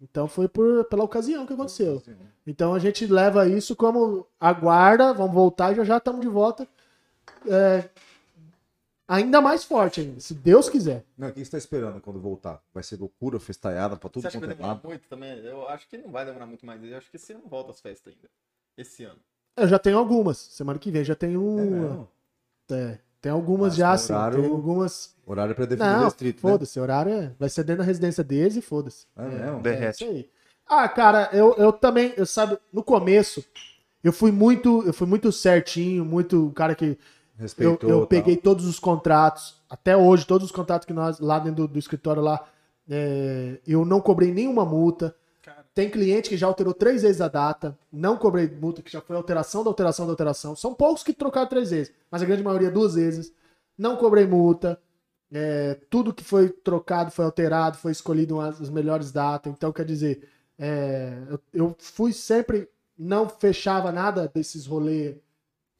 Então foi por, pela ocasião que aconteceu. Então a gente leva isso como aguarda, vamos voltar e já já estamos de volta. É, ainda mais forte ainda, se Deus quiser. Não, o que você tá esperando quando voltar? Vai ser loucura, festalhada pra tudo Você acha que quanto vai é demorar lado? muito também? Eu acho que não vai demorar muito mais. Eu acho que esse ano volta as festas ainda. Esse ano. Eu já tenho algumas. Semana que vem já tenho. É uma. mesmo? É, tem algumas Mas já, assim. horário- Tem algumas. Horário pra definir Não, restrito, né? foda-se, horário é... vai ser dentro da residência deles e foda-se. É mesmo? É Derrete. isso aí. Ah, cara, eu, eu também, eu sabe, no começo, eu fui muito, eu fui muito certinho, muito cara que Respeitou. eu tal. peguei todos os contratos, até hoje, todos os contratos que nós, lá dentro do, do escritório lá, é, eu não cobrei nenhuma multa. Tem cliente que já alterou três vezes a data, não cobrei multa, que já foi alteração da alteração da alteração. São poucos que trocaram três vezes, mas a grande maioria duas vezes. Não cobrei multa. É, tudo que foi trocado foi alterado, foi escolhido as, as melhores datas. Então, quer dizer, é, eu, eu fui sempre, não fechava nada desses rolês.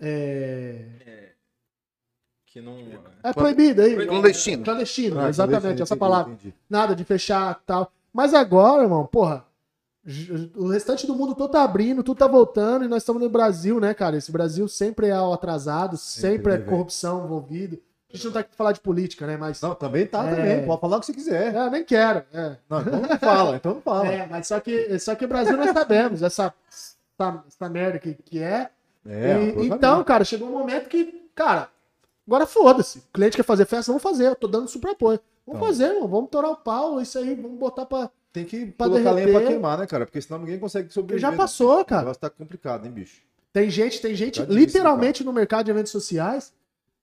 É, Que não. é proibido aí. Clandestino. Clandestino, Ah, exatamente, entendi, essa entendi, palavra. entendi. Nada de fechar tal. Mas agora, irmão, porra, o restante do mundo todo tá abrindo, tudo tá voltando e nós estamos no Brasil, né, cara? Esse Brasil sempre é atrasado, sempre, Sempre, é né, velho? corrupção envolvido. A gente não tá aqui pra falar de política, né? Mas. Não, também tá, É. também. Pode falar o que você quiser. É, eu nem quero. É. Não, então não fala, então não fala. É, mas só que, só que o Brasil nós sabemos, essa, essa, essa merda que, que é. É, E- então, cara, chegou um momento que, cara, agora foda-se. O cliente quer fazer festa, vamos fazer. Eu tô dando super apoio. Vamos Então. fazer, irmão. Vamos torar o pau, isso aí, vamos botar pra. tem que pra colocar lenha pra derreter. queimar, né, cara? Porque senão ninguém consegue Porque sobreviver. já passou, O cara. negócio tá complicado, hein, bicho? Tem gente, tem gente literalmente no mercado de eventos sociais.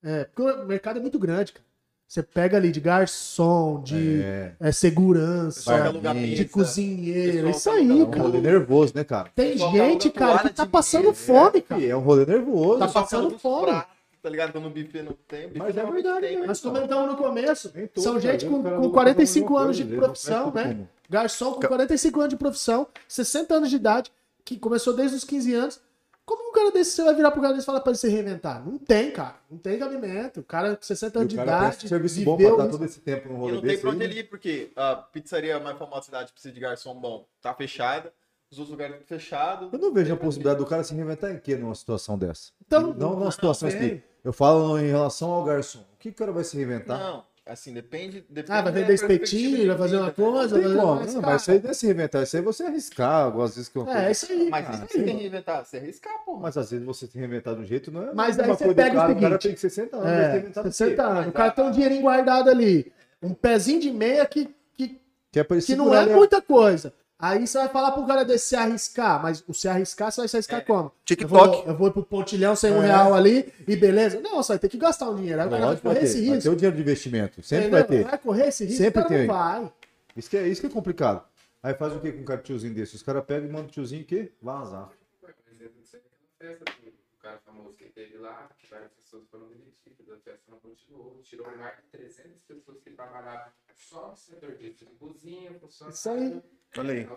É, porque o mercado é muito grande, cara. Você pega ali de garçom, de É. é, segurança, de pizza. cozinheiro. Isso aí, aluga É um cara. rolê nervoso, né, cara? Tem gente, cara, que tá de passando fome, cara. É um rolê nervoso. Tá passando fome. pratos, Tá ligado? Quando o buffet não tem. Mas é verdade, tem, né? mas Nós comentamos no começo. Todo, São cara. gente com, com aluga 45 pra anos de profissão, não né? tudo Garçom com 45 anos de profissão, 60 anos de idade, que começou desde os 15 anos. Como um cara desse você vai virar pro cara desse e falar pra ele se reinventar? Não tem, cara. Não tem cabimento. O cara com 60 como. anos E de idade. um serviço bom pra dar todo esse tempo no E rolê não tem pra onde ele ir, porque a pizzaria mais famosa da cidade precisa de garçom bom. Tá fechada. Os outros lugares estão fechados. Eu não vejo a possibilidade do cara se reinventar em quê numa situação dessa? Então, não numa situação assim. Eu falo em relação ao garçom. O que o cara vai se reinventar? Não, assim, depende. depende Ah, vai vender espetinho, vai fazer uma né? coisa, Não vai tem fazer como. Não, mas isso aí não é se reinventar. Isso aí você arriscar. Às vezes que eu... É, é isso aí. Mas cara. isso que tem que reinventar, se arriscar, pô. Mas às vezes você se reinventar de um jeito não é. Mas aí você pega o cara, O cara seguinte, tem que 60 anos. É, reinventar do quê? 60 anos. O cara tem um dinheirinho guardado ali. Um pezinho de meia que, que, Que é que não é muita coisa. Aí você vai falar pro cara desse se arriscar, mas o se arriscar, você vai se arriscar É. como? Eu TikTok. vou, eu vou pro pontilhão sem um É. real ali e beleza. Não, você vai ter que gastar um dinheiro. Aí o cara vai que correr ter. esse Vai ter risco. o dinheiro de investimento. Sempre entendeu? vai ter. Vai correr esse risco, Sempre o cara tem. não vai. Isso que, é, isso que é complicado. Aí faz o que com um cara tiozinho desse? Os caras pegam e mandam o tiozinho o quê? Vazar. Por exemplo, você tem festa, o cara famoso que teve lá, várias pessoas foram demitidas, a festa não continuou, tirou mais de 300 pessoas que trabalhavam só no setor de cozinha, funcionário. Isso aí. Olha aí. É.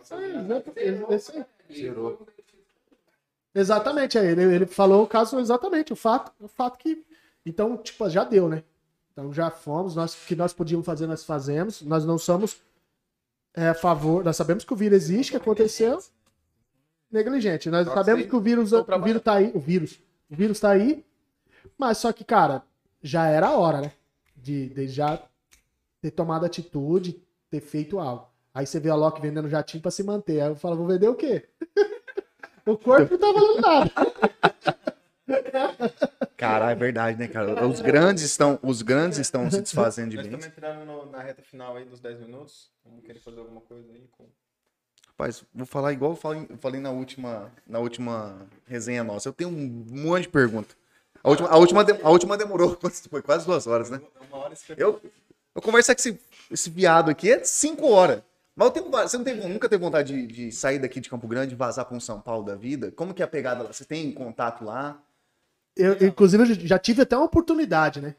Exatamente, é, ele, ele falou o caso exatamente, o fato, o fato que. Então, tipo, já deu, né? Então já fomos, nós o que nós podíamos fazer, nós fazemos. Nós não somos é, a favor. Nós sabemos que o vírus existe, que aconteceu. Negligente. Nós sabemos que o vírus, o vírus tá aí. O vírus. O vírus tá aí. Mas só que, cara, já era a hora, né? De, de já ter tomado atitude, ter feito algo. Aí você vê a Loki vendendo jatinho pra se manter. Aí eu falo, vou vender o quê? o corpo não tá valendo nada. Caralho, é verdade, né, cara? Os grandes estão, os grandes estão se desfazendo de Nós bens. estamos entrando no- na reta final aí dos 10 minutos. Vamos querer fazer alguma coisa aí com. Rapaz, vou falar igual eu falei, eu falei na última, na última resenha nossa. Eu tenho um monte de pergunta. A última, a última, de- a última demorou, foi quase duas horas, né? Uma hora cinquenta Eu, eu conversar com esse, esse viado aqui é cinco horas. Mas tenho, você não teve, nunca teve vontade de, de sair daqui de Campo Grande e vazar para um São Paulo da vida? Como que é a pegada lá? Você tem contato lá? Eu, inclusive, eu já tive até uma oportunidade, né?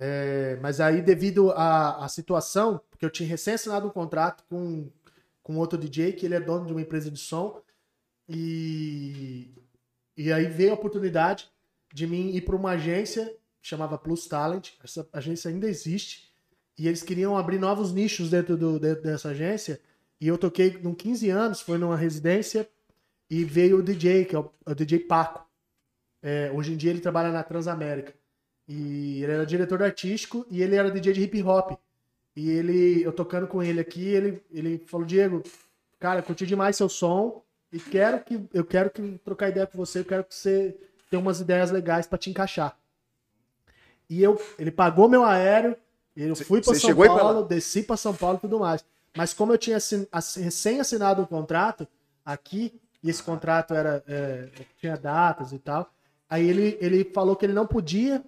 É, mas aí, devido à, à situação, porque eu tinha recém assinado um contrato com, com outro DJ, que ele é dono de uma empresa de som, e, e aí veio a oportunidade de mim ir para uma agência, chamava Plus Talent, essa agência ainda existe, e eles queriam abrir novos nichos dentro, do, dentro dessa agência, e eu toquei com 15 anos, foi numa residência, e veio o DJ, que é o, é o DJ Paco. É, hoje em dia ele trabalha na Transamérica. E ele era diretor artístico e ele era DJ de hip hop. E ele, eu tocando com ele aqui, ele, ele falou: Diego, cara, curti demais seu som e quero que eu quero que trocar ideia com você, eu quero que você tenha umas ideias legais pra te encaixar. E eu, ele pagou meu aéreo, eu fui cê São Paulo, desci pra São Paulo e tudo mais. Mas como eu tinha assin, recém assinado um contrato aqui, e esse contrato era é, tinha datas e tal, aí ele, ele falou que ele não podia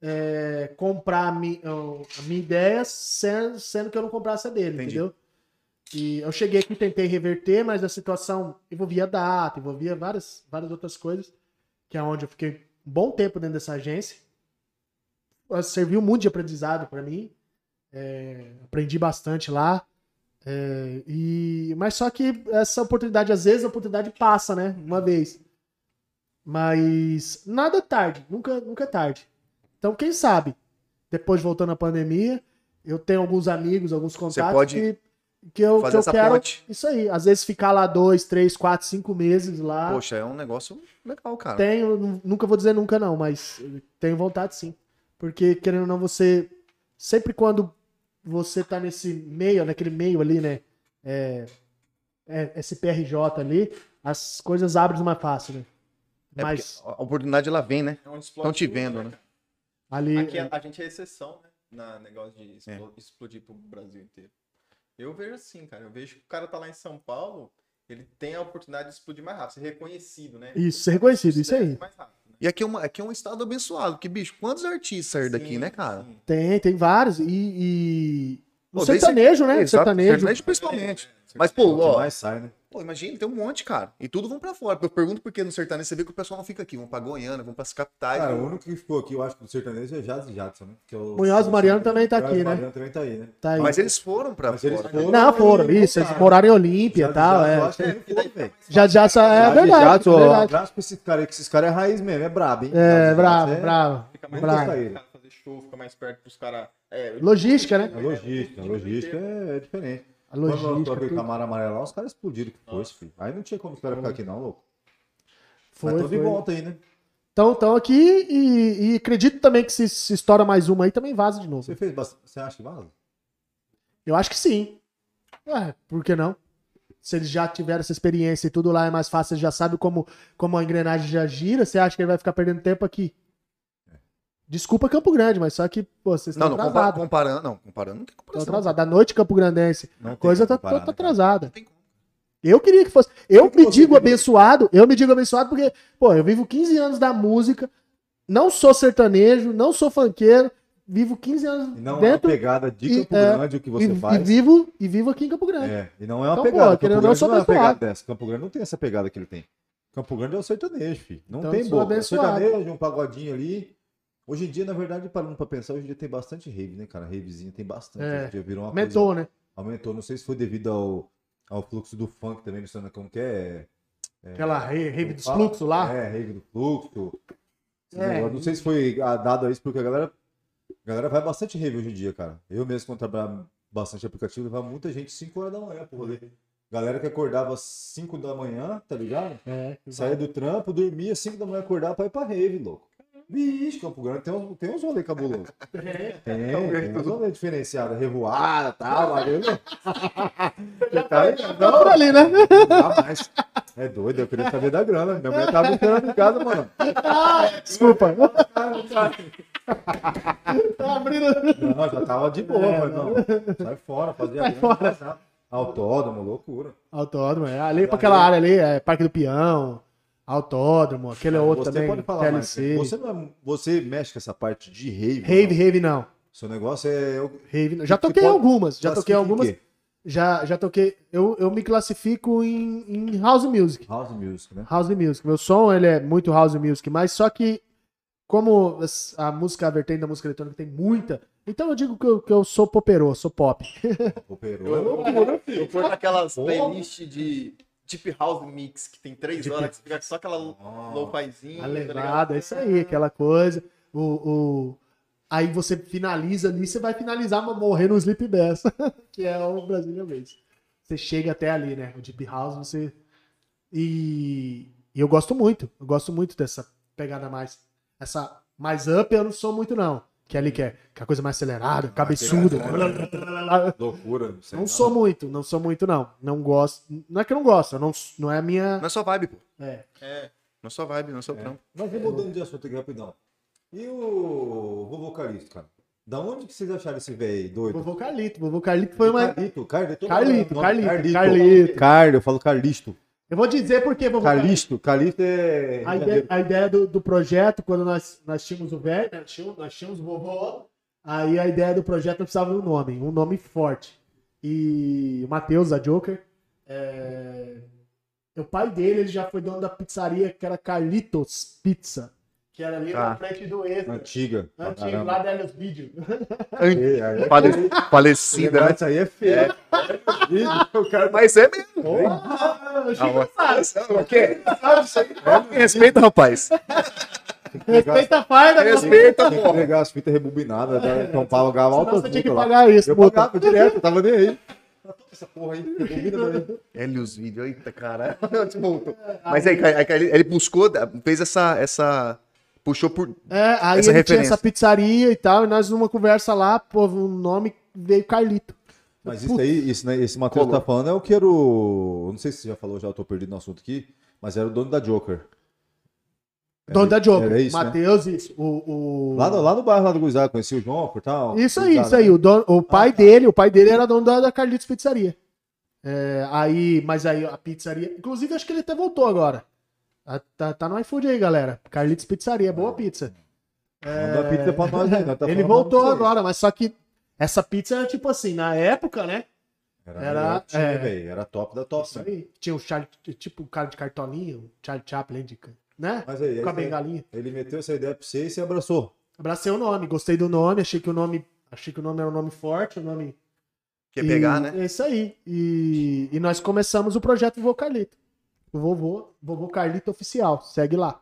é, comprar a, mi, a minha ideia sendo, sendo que eu não comprasse a dele, Entendi. entendeu? E eu cheguei aqui, tentei reverter, mas a situação envolvia data, envolvia várias, várias outras coisas, que é onde eu fiquei um bom tempo dentro dessa agência. Serviu muito de aprendizado para mim. É, aprendi bastante lá. É, e, mas só que essa oportunidade, às vezes, a oportunidade passa, né? Uma vez. Mas nada é tarde, nunca, nunca é tarde. Então, quem sabe, depois voltando à pandemia, eu tenho alguns amigos, alguns contatos pode que, que eu, que eu quero. ponte. Isso aí, às vezes ficar lá dois, três, quatro, cinco meses lá. Poxa, é um negócio legal, cara. Tenho, nu- nunca vou dizer nunca não, mas tenho vontade sim. Porque, querendo ou não, você. Sempre quando você tá nesse meio, naquele meio ali, né? É, é, SPRJ ali, as coisas abrem mais fácil, né? É Mas a oportunidade ela vem, né? É Estão explode te vendo, né? né? ali. Aqui a, a gente é exceção, né? Na negócio de É. explo- explodir pro Brasil inteiro. Eu vejo assim, cara. Eu vejo que o cara tá lá em São Paulo, ele tem a oportunidade de explodir mais rápido, ser reconhecido, né? Isso, ser reconhecido, isso aí. Mais rápido, né? E aqui é, uma, aqui é um estado abençoado, porque, bicho, quantos artistas saíram daqui, né, cara? sim. Tem, tem vários. E. e... O Pô, sertanejo, né? Exato, sertanejo. principalmente. É, Mas, pô, O que ó, mais sai, né? Pô, imagina, tem um monte, cara. E tudo vão pra fora. Eu pergunto por que no sertanejo você vê que o pessoal não fica aqui. Vão pra Goiânia, vão pras capitais. Cara, o único que ficou aqui, eu acho, do sertanejo é Jazz e Jadson, né? Que é o- Munhoz Mariano também tá aqui, né? Mariano também tá aí, né? Tá aí. Mas eles foram pra Mas eles fora. foram- Não, foram, isso. Eles moraram em Olímpia e Jazz tal. Jadson, eu É. acho que ele foi, velho. Já, já, é Jazz e verdade. Jadson, ó, abraço pra esses caras aí, que esses caras é raiz mesmo, é brabo, hein? É, Jazz e bravo, Jadson é-. Fica mais caras fazer show, fica mais perto pros caras. É, Logística, né? É logística, logística é, é diferente. A Quando logística. toquei tudo. Camaro Amarelo lá, os caras explodiram que foi, filho. Aí não tinha como os caras ficar aqui não, louco. Foi, Mas tô de volta aí, né? Então, então aqui e, e acredito também que se, se estoura mais uma aí, também vaza de novo. Você fez bastante... Você acha que vaza? Eu acho que sim. Ué, por que não? Se eles já tiveram essa experiência e tudo lá é mais fácil, eles já sabe como, como a engrenagem já gira, você acha que ele vai ficar perdendo tempo aqui? Desculpa Campo Grande, mas só que, pô, vocês Não, estão não, atrasados. comparando, não, comparando não tem Estão comparação. atrasados. Da noite Campo Grandense, Não a coisa tá, comparar, tá né, atrasada. Não tem como. Eu queria que fosse. Eu que me digo queria? abençoado, eu me digo abençoado porque, pô, eu vivo 15 anos da música, não sou sertanejo, não sou funkeiro, vivo 15 anos E não é uma dentro pegada de e- Campo é, Grande o que e, você e faz. vivo e vivo aqui em Campo Grande. É, e não é uma Então, pegada. pô, Campo não, Grande sou não é uma pegada dessa. Campo Grande não tem essa pegada que ele tem. Campo Grande é o sertanejo, filho. Não Então, tem boca. É sertanejo, um pagodinho ali. Hoje em dia, na verdade, parando pra pensar, hoje em dia tem bastante rave, né, cara? Ravezinha tem bastante. É. Hoje em dia virou uma Aumentou, né? coisa... Aumentou. Não sei se foi devido ao, ao fluxo do funk também, não sei como que é. Aquela re- rave dos fluxos lá. É, rave do fluxo. É. Não sei se foi dado a isso, porque a galera, a galera vai bastante rave hoje em dia, cara. Eu mesmo, quando trabalhava bastante aplicativo, levava muita gente 5 horas da manhã pro rolê. Galera que acordava 5 da manhã, tá ligado? É, Saía do trampo, dormia 5 da manhã, acordava pra ir pra rave, louco. Vixe, Campo Grande tem uns, tem uns rolês cabulosos. É. Tem, tem uns rolês diferenciados, revoada tal. Você tá aí? Tá por ali, né? Não dá mais. É doido, eu queria saber da grana. Minha mulher tava esperando em casa, mano. Desculpa. Tá abrindo. Não, já tava de boa, É, mas não. Sai fora, fazia grana, fora. passava. Autódromo, loucura. Autódromo, é. Ali pra aquela área ali, é Parque do Peão, Autódromo, aquele outro você também, pode falar mais. TLC. Você, não é- você mexe com essa parte de rave? Rave, não? rave não. Seu negócio é. Rave não. Já toquei pode algumas, já toquei algumas. Já, já toquei. Eu, eu me classifico em, em house music. House music, né? House music. Meu som, ele é muito house music, mas só que, como a música, a vertente da música eletrônica tem muita, então eu digo que eu, que eu sou poperô, sou pop. Operou. Eu, eu Porra. playlists de Deep House Mix, que tem três Deep- horas, que fica só aquela Ah, lo-fizinha. A tá é isso aí, aquela coisa. O, o... Aí você finaliza ali, você vai finalizar morrer no Sleep Bass, que é o Brazilian Bass. Você chega até ali, né? O Deep House, você. E, e eu gosto muito, eu gosto muito dessa pegada mais. Essa mais up eu não sou muito, não. Que é ali que é, que é a coisa mais acelerada, cabeçuda. Loucura. sei Não lá. sou muito, não sou muito, não. Não gosto. Não é que eu não gosto, não, não é a minha. Não é só vibe, pô. É. É. Não é só vibe, não é só É. trampo. Mas vem mudando de assunto aqui rapidão. E o vovô Calixto, cara? Da onde que vocês acharam esse velho aí, doido? Vovô Carlito. Vovô Carlito foi uma. Carlito, Carlito. Carlito, Carlito, Carlito. Carlito. Carlito, eu falo Carlisto. Eu vou dizer porque vovô Carlito. Carlisto, Carlisto é. A ideia, a ideia do, do projeto, quando nós, nós tínhamos o velho, né, tínhamos- nós tínhamos o vovô, aí a ideia do projeto precisava de um nome, um nome forte. E o Matheus, a Joker, é, o pai dele ele já foi dono da pizzaria que era Carlitos Pizza, que era ali Ah. na frente do Extra. Antiga. caramba. lá da aí- Fale- Esse Falecida, né? negócio aí é feio. O cara Mas é mesmo. Ah, o Chico Ah, sabe. O quê? Respeita, rapaz. Respeita a farda. Respeita, Tinha que pô. pegar as fitas rebobinadas, né? então pagava altas você tinha que lá. pagar isso, Eu puta. pagava direto, tava nem aí. Tá essa porra aí. Helios vídeo, eita, cara. Tipo, Mas aí, aí, aí ele buscou, fez essa, essa. Puxou por. É, aí Essa ele tinha referência. essa pizzaria e tal, e nós numa conversa lá, pô, o nome veio Carlito. Mas isso aí, isso, né, esse Matheus tá falando é o que era o. Não sei se você já falou, já eu tô perdido no assunto aqui, mas era o dono da Joker. Dono da Joker. Era isso, né? Matheus, isso. O, o... Lá no, lá no bairro lá do Guizar, conheci o João por tal. Isso aí, isso aí. né? O, dono- o pai Ah, tá. dele, o pai dele era dono da, da Carlitos Pizzaria. É, aí, mas aí a pizzaria. Inclusive, acho que ele até voltou agora. Tá, tá, tá no iFood aí, galera. Carlitos Pizzaria, boa pizza. Manda pizza pra nós aí, tá ele voltou agora, mas só que essa pizza era tipo assim, na época, né? Era, Era- tinha, é. era top da top. Isso né? aí. Tinha o Charlie, tipo o cara de cartolinha, o Charlie Chaplin, de, né? Mas aí, Com a bengalinha. ele meteu essa ideia pra você e você abraçou. Abracei o nome, gostei do nome, achei que o nome. Achei que o nome era um nome forte, um nome. Quer E pegar, né? É isso aí. E, e nós começamos o projeto Vovô Vovô, vovô Carlito Oficial. Segue lá.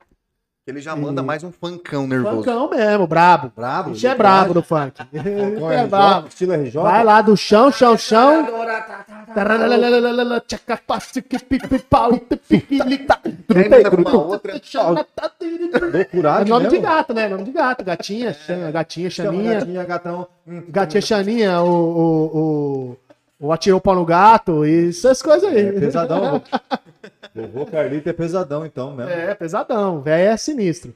Ele já manda mais um funkão nervoso. Funkão mesmo, brabo. Brabo? Gente é brabo no funk. Qual é é brabo. Estilo RJ? Vai lá do chão, chão, chão. Loucuragem É nome de gato, né? Nome de gato. Gatinha, Xan- gatinha, Chama Xaninha. gatinha, gatão. Hum, Gatinha Xaninha, o, o, atirou o pau no gato e essas coisas aí. É pesadão. Vovô Carlito é pesadão, então, mesmo. É, pesadão. Velho é sinistro.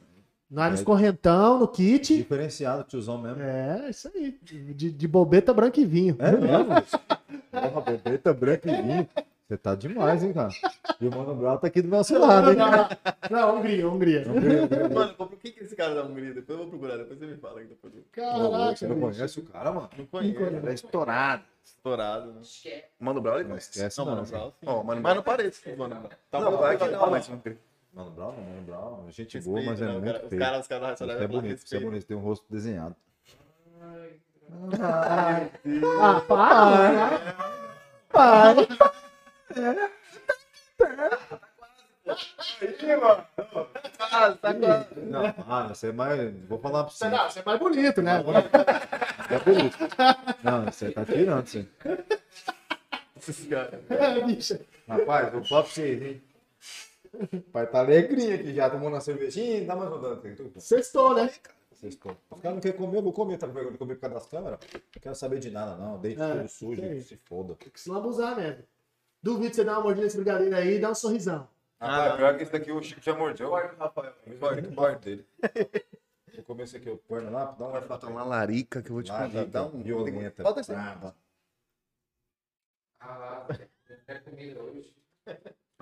Nós nos É. correntão, no kit. Diferenciado, tiozão mesmo. É, isso aí. De, de bobeta branca e vinho. É mesmo? Porra, bebeta branca e vinho. Você tá demais, hein, cara? E o Mano Brown tá aqui do nosso lado, hein? Não, Hungria, Hungria. Mano, vou pro- quem que é esse cara da Hungria? Depois eu vou procurar, depois você me fala. aí Depois eu... Caraca, Você não conhece o cara, mano? Não conheço. É estourado. Estourado, né? Mano Brown, ele Não conhece. esquece, Não, não. Mano Brown, Mano Mas não parece Mano Brown. Tá Não, bom, vai que não. Mano Brown, não, Mano Brown. Gente boa, mas é né? Muito cara- Os feio. caras, os caras Você racionais é bonito, você é bonito, tem um rosto desenhado. Ah, para. Para. Não, ah, você é mais. Vou falar pra você. Não, você é mais bonito, né? É bonito. Não, você tá tirando, você. É. Rapaz, vou falar pra vocês, hein? Pai tá alegrinha aqui já, tomando uma cervejinha, dá mais rodando. Sextou, né? Estão. Os caras não querem comer, eu vou comer, tá vergonha de comer por causa das câmeras? Não quero saber de nada, não. Deite É, tudo sujo, aí. se foda. Tem que se abusar mesmo. Duvido você dar uma mordida nesse brigadeiro aí e dar um sorrisão. Rapaz, pior que esse daqui o Chico já mordeu. Corta, Rafael. Muito parte dele. Vou comer esse aqui, o perna lá, dá um Vai uma larica que eu vou te contar. Dá um... violenta, Falta esse. Ah lá, é comida hoje.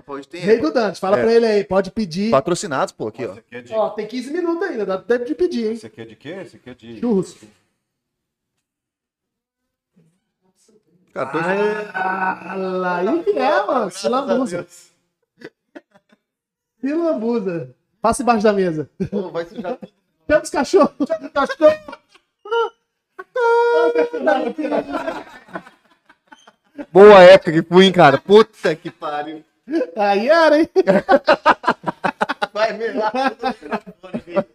Hoje tem Rei do Dante, fala É. pra ele aí, pode pedir. patrocinados, pô, aqui, ó. Esse aqui é de. Ó, tem 15 minutos ainda, dá tempo de pedir, hein? Esse aqui é de quê? Esse aqui é de. Churros. Cara, tô... Ah, lá aí que é, mano. Se lambuza. Se lambuza. Passa embaixo da mesa. Ô, vai sujar tudo. Chama os cachorros. Chama os cachorros. Boa época que fui, hein, cara. Puta que pariu. Aí era, hein? Vai microfone, bicho.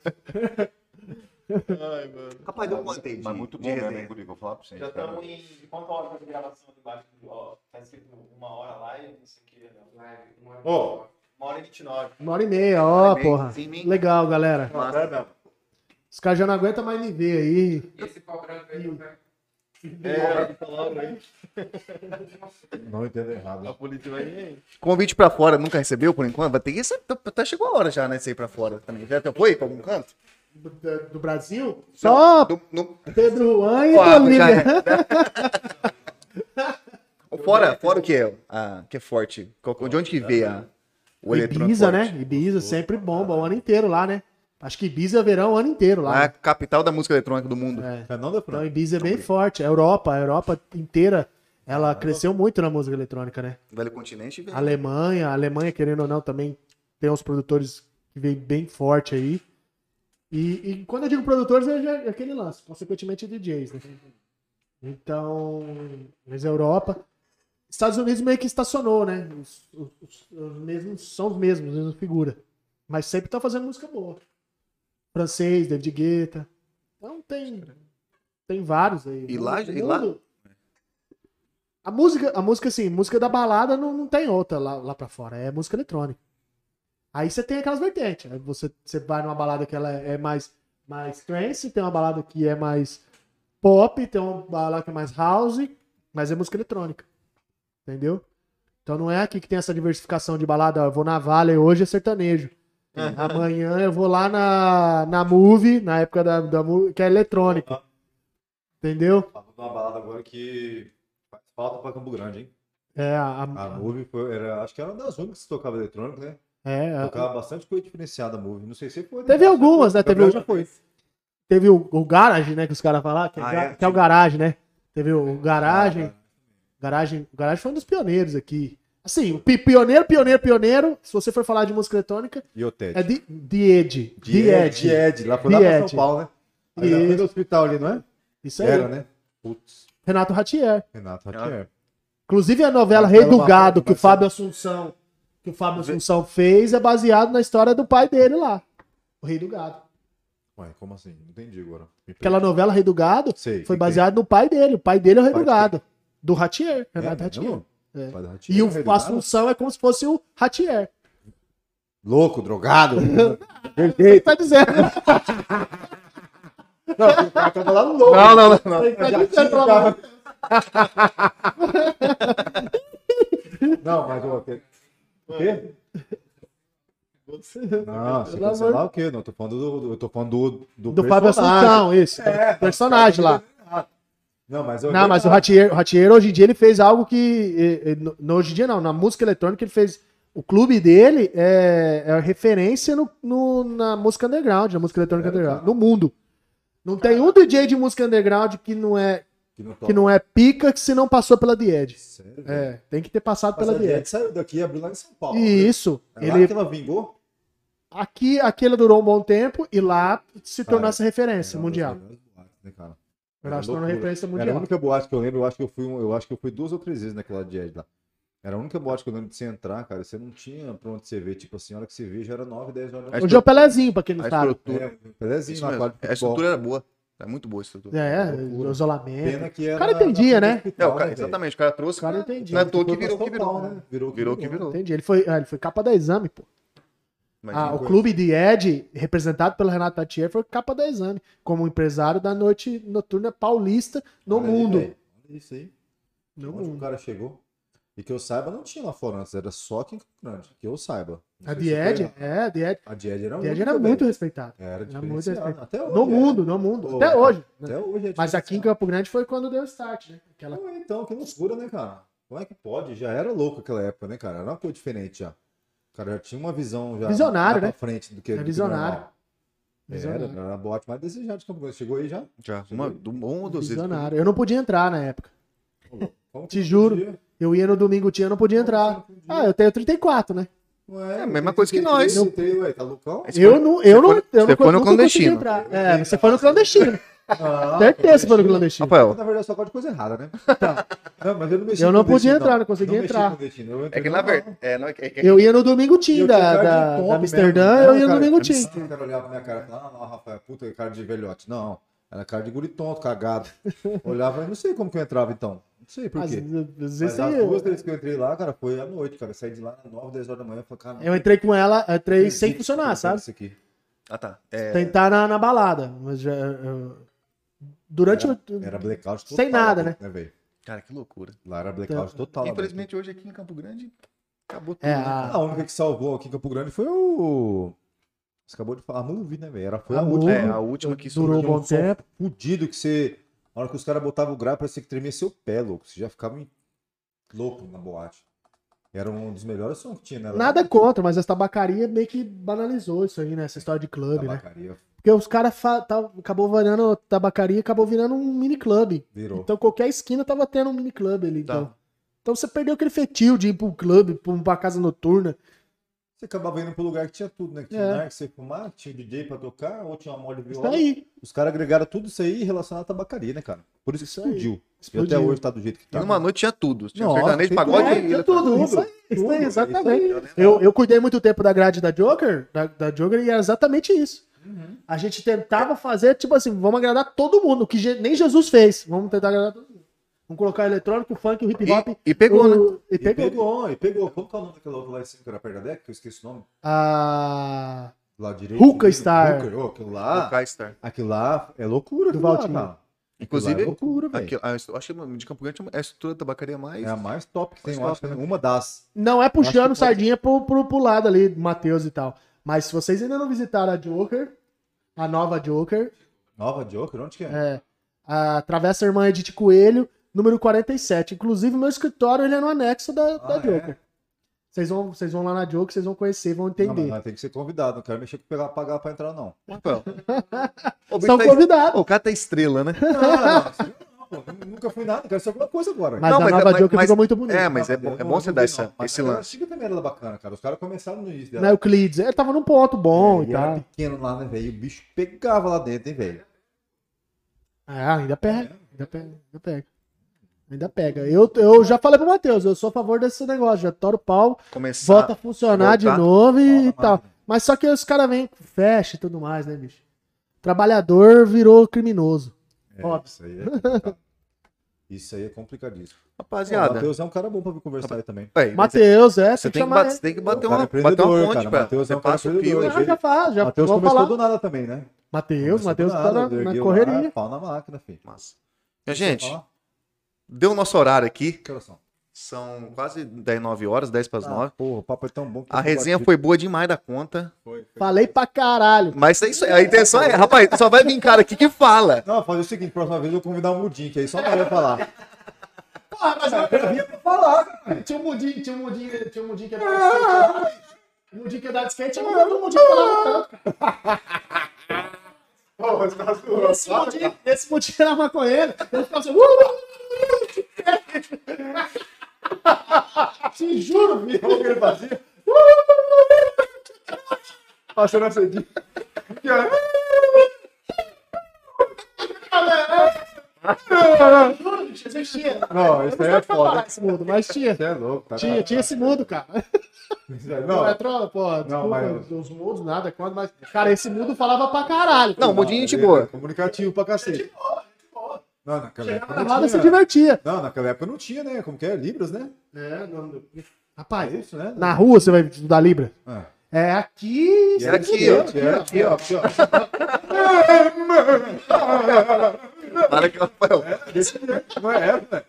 Ai, mano. Rapaz, aí de, Mas muito bom hein, Guri? Vou falar pra vocês. Já estamos em. Quanto hora de gravação ali embaixo? Ó, tá escrito uma hora live, não sei o que. né? Live, uma hora. Uma hora e 29. Uma hora e meia, ó, Sim, porra. sim? Legal, galera. Massa. Os caras já não aguentam mais me ver aí. E esse pau branco aí, né? É, palavra aí. Não entendo errado. A polícia vai. Convite pra fora, nunca recebeu por enquanto? Vai ter que. Até chegou a hora já, né? Você ir pra fora também. Já foi pra algum canto? Do, do Brasil? Só Do- no- Pedro Juan e já Bolívia. é. Fora, fora o que é? Ah, que é forte. De onde que veio a, o? Ibiza, forte? né? Ibiza sempre bomba o ano inteiro lá, né? Acho que Ibiza é verão o ano inteiro lá. A capital da música eletrônica do mundo. É. É, não deu Então. Ibiza é bem forte. A Europa, a Europa inteira, ela cresceu muito na música eletrônica, né? Velho continente. A Alemanha, a Alemanha, querendo ou não, também tem uns produtores que vem bem forte aí. E, e quando eu digo produtores, é é aquele lance, consequentemente DJs, né? Então, mas a Europa. Estados Unidos meio que estacionou, né? Os, os- os mesmos, são os mesmos, a mesma figura. Mas sempre tá fazendo música boa. Francês, David Guetta. Então tem, tem vários aí. E lá- e lá- A música, a música, assim, música da balada não, não tem outra lá, lá pra fora. É música eletrônica. Aí você tem aquelas vertentes. Você, você vai numa balada que ela é mais, mais trance, tem uma balada que é mais pop, tem uma balada que é mais house, mas é música eletrônica. Entendeu? Então não é aqui que tem essa diversificação de balada. Eu vou na Vale hoje é sertanejo. Amanhã eu vou lá na, na Move, na época da, da Move, que é eletrônico. Entendeu? Vou dar uma balada agora que faz falta pra Campo Grande, hein? É, a, A Move foi, era, acho que era uma das únicas que tocava eletrônico, né? é, a- Tocava bastante coisa diferenciada a Move. Não sei se foi. Teve algumas, né? Teve o- já foi. Teve o, o Garage, né? Que os caras falam, que, é, Ah, é? que é o Garage, né? Teve o Garagem. Garagem, o Garagem foi um dos pioneiros aqui. Assim, pioneiro, pioneiro, pioneiro, se você for falar de música eletrônica, E o Ted. é de, de Ed. De De Ed. Ed. De Ed. Lá foi lá pra. São Paulo, né? Aí frente do hospital ali, não é? Isso aí. Era, né? Putz. Renato Ratier. Renato Ah. Ratier. Inclusive a novela Rei do Gado, que o Fábio Assunção, que o Fábio Assunção fez, é baseado na história do pai dele lá. O Rei do Gado. Ué, como assim? Não entendi agora. Aquela novela Rei do Gado Sei. foi que baseado no pai dele. O pai dele é o Rei Pai do? Gado. Do Ratier. Renato É, Ratier. É. Ratier, E Rei do o Gado? Assunção é como se fosse o Ratier. Louco, drogado. Ele tá dizendo. Não, o cara tava lá no louco. Não, não, não. não. Tá Já dizendo tinha pra carro. lá. Não, mas o quê? O quê? Não, você Pelo cancelar amor- o quê? Não, eu tô falando do, do- eu tô falando do, do, Do Fábio. Assunção, isso. É, personagem lá. Não, mas Não, mas o Ratier, o Ratier, hoje em dia, ele fez algo que. no- hoje em dia, não. Na música eletrônica, ele fez. O clube dele é, é referência no, no- na música underground, na música eletrônica Sério, underground, no mundo. Não tem um DJ de música underground que não é, que não, que não é pica que se não passou pela Died. Sério, velho? É, tem que ter passado Mas pela a Diet Died. saiu daqui e abriu lá em São Paulo. né? E isso. É lá Ele, que ela vingou? aqui, aqui ela durou um bom tempo e lá se tornou Cara, essa referência Era uma mundial. né, cara? Era loucura. referência Era a mundial. única boate que eu lembro, eu acho que eu fui, um- eu acho que eu fui duas ou três vezes naquela Diet lá. Era a única boate que eu lembro de você entrar, cara. Você não tinha pra onde você ver. Tipo assim, a hora que você vê já era 9, 10 horas da A manhã. Hoje é o Pelezinho, pra quem não A sabe. estrutura. É, pedazinho Isso na mesmo. quadra de A estrutura era boa. É muito boa a estrutura. É, Loucura. o isolamento. Pena que era O cara na- na entendia, né? hospital, É, o cara, né, exatamente, o cara trouxe. O cara entendia. Não é que virou que virou. Né? Virou, Virou que virou. Entendi. Ele foi, ah, ele foi capa da exame, pô. Ah, o coisa. clube de Ed, representado pelo Renato Tatier, foi capa da exame, como empresário da noite noturna paulista no Olha aí, mundo. velho. Olha Isso aí. No Onde o mundo. cara chegou. E que eu saiba, não tinha lá fora antes, era só aqui em Campo Grande. Que eu saiba. Não A foi Ed, é, a de Ed. A de Ed era A era muito respeitada. Era Era muito respeitado. Até hoje. No é. mundo, no mundo. Pô, Até hoje. né? Até hoje é Mas aqui em. Campo Grande foi quando deu start, né? Aquela... Pô, então, que loucura, né, cara? Como é que pode? Já era louco aquela época, né, cara? Era uma coisa diferente já. Cara já tinha uma visão já Visionário, né? frente do que É do que visionário. normal. Visionário. Era, era a boate mais desejada de Campo Grande. Chegou aí já? Já, uma, do- uma ou vezes. Visionário. Eu não podia entrar na época. Como Te que juro. podia? Eu ia no domingo, tinha, eu não podia entrar. Ah, eu tenho 34, né? Ué, É a mesma eu coisa que nós. eu ué, tá loucão? Eu não, eu Você não, foi- eu você não, foi no nunca consegui clandestino. entrar. É, você foi no clandestino. Ah, Certeza foi no clandestino. Rafael, Na verdade, só gosta de coisa errada, né? Não, mas eu não mexi Eu não podia entrar, não conseguia mexi entrar. eu é que na verdade. É, não, é que- é que- Eu ia no domingo team eu da, tinha cara de da, da Amsterdã, mesmo. eu Não, ia no cara, domingo eu O cara olhava pra minha cara e falava, ah, não, Rafael, puta, cara de velhote. Não, era cara de guri tonto, cagado. Olhava e não sei como que eu entrava então. Não sei por Às, quê. às Mas vezes as eu, duas, três que eu entrei lá, cara, foi à noite, cara. Eu saí de lá às 9, 10 horas da manhã. Falei, cara, não eu entrei com ela, eu entrei sem que funcionar, eu sabe? Isso aqui. Ah, tá. É, Tentar na, na balada. Mas já, eu- durante Era, o. era blackout total. Sem nada, né? velho? Cara, que loucura. Lá era blackout total. lá Infelizmente, hoje aqui em Campo Grande, acabou tudo. É, né? a- A única que salvou aqui em Campo Grande foi o. Você acabou de falar, a Movie, né, velho? Era Foi a, A última. É, a última que Durou um surgiu. bom tempo. Fudido que você. Na hora que os caras botavam o grau, parecia que tremia seu pé, louco. Você já ficava em- louco na boate. Era um dos melhores sons que tinha, né? Nada na contra, mas as tabacaria meio que banalizou isso aí, né? Essa história de clube, né? Porque os caras fa- tá- acabou virando tabacaria, acabou virando um mini clube. Virou. Então qualquer esquina tava tendo um mini clube ali. Tá. Então. então você perdeu aquele fetil de ir pro clube, pra casa noturna. Você acabava indo pro lugar que tinha tudo, né? Que tinha É. um bar que você ia fumar, tinha DJ pra tocar, ou tinha uma moda de Isso viola. aí. Os caras agregaram tudo isso aí relacionado à tabacaria, né, cara? Por isso que Isso aí. explodiu. E Explodiu. até hoje tá do jeito que E tá. numa noite tinha tudo. Tinha Nossa, sertanejo, pagode tudo. e Tinha tudo, isso aí, isso Tudo, aí, isso exatamente. aí. Eu, eu cuidei muito tempo da grade da Joker, da, da Joker, e era exatamente isso. Uhum. A gente tentava fazer, tipo assim, vamos agradar todo mundo, que nem Jesus fez. Vamos tentar agradar todo mundo. Vamos colocar eletrônico, funk, o hip hop. E, e pegou, né? o- E E pegou. pegou, e pegou. Como que é o nome daquela outra lá em cima que era perto da deck? Que eu esqueci o nome. A. Lá direito. Hookah Star. Hookah, oh, aquilo lá. K-Star. Aquilo lá é loucura, Do lá, Valtinho. cara. Inclusive, é loucura, velho. aqui, a, eu acho que de Campo Grande é a estrutura da tabacaria mais. É a mais top que tem, acho. top, né? Uma das. Não é puxando pode- sardinha pro, pro, pro lado ali, do Matheus e tal. Mas se vocês ainda não visitaram a Joker, a nova Joker, Nova Joker, onde que é? é a Travessa Irmã Edith Coelho, número 47. Inclusive, meu escritório ele é no anexo da, da Ah, é? Joker. Vocês vão, vocês vão lá na Joker, vocês vão conhecer, vão Não, entender. mas tem que ser convidado, não quero mexer com pegar, pagar pra entrar, não. Bicho São tá- convidados. O cara tá estrela, né? Não, não, não, pô, nunca fui nada, quero ser alguma coisa agora. Mas Não, a mas- nova mas- Joker mas- ficou muito bonita. É, mas é Não, bom, é não- bom você não dar essa, não. Esse a lance. antiga também era bacana, cara. Os caras começaram no início dela. Na Euclides, ele tava num ponto bom É, e e era tal. pequeno lá, né, velho? E o bicho pegava lá dentro, hein, velho? Ah, ainda pega. Ainda pega. Ainda pega. Ainda pega. Eu, eu já falei pro Matheus, eu sou a favor desse negócio. Já toro o pau, Começar. volta a funcionar de voltar. novo e, Volta, tal. Mas só que os caras vêm fecha e tudo mais, né, bicho? Trabalhador virou criminoso. É, Óbvio. isso aí é complicado. Isso aí é complicadíssimo. Pô, O Rapaziada. Matheus é um cara bom pra vir conversar aí também. Véi, Matheus, é, Você tem que tem que, chamar bater, você tem que bater uma, é bater uma ponte, cara. Matheus é um cara passa o empreendedor. fio. Ah, já faz, já Matheus começou falar. do nada também, né? Matheus, Matheus tá nada, na, na correria. lá, Pau na máquina, filho. Massa. Gente, deu o nosso horário aqui. Que horas são? São quase 10, 9 horas, 10 para as Ah, 9. porra, o papo é tão bom. que A resenha foi boa demais da conta. Foi, foi. Falei pra caralho. Mas é isso aí. A intenção é, rapaz, só vai vir cara aqui que fala. Não, fazer o seguinte, próxima vez eu vou convidar um Mudim, que aí só nós vai falar. Porra, mas eu vim pra falar. Tinha um mudinho, tinha um mudinho, tinha um mudinho que ia dar de skate. Um mudinho que ia dar de skate, eu não lembro um mudinho que falava tanto. Esse mudinho, esse mudinho era maconheiro. Ele ficava assim. Te juro, viu? Como que ele fazia? Passando a cedinha. Existia. Não, isso aí é Não foda. esse mudo, mas tinha. Você é louco, tá? Tinha, tinha esse mudo, cara. Não, Não, é trola, pô. Desculpa, mas- os mudos, nada quando, mas. Cara, esse mudo falava pra caralho. Não, mudinho gente boa. Comunicativo pra cacete. Não, naquela época Na roda se divertia. Não, naquela época não tinha, né? Como que é? Libras, né? É, não, É Rapaz, isso, né? na rua você vai estudar Libra? Ah. É aqui. Era aqui, ó. Era aqui, ó. Aqui, ó. Para que Rafael. Desse jeito, não é essa, né?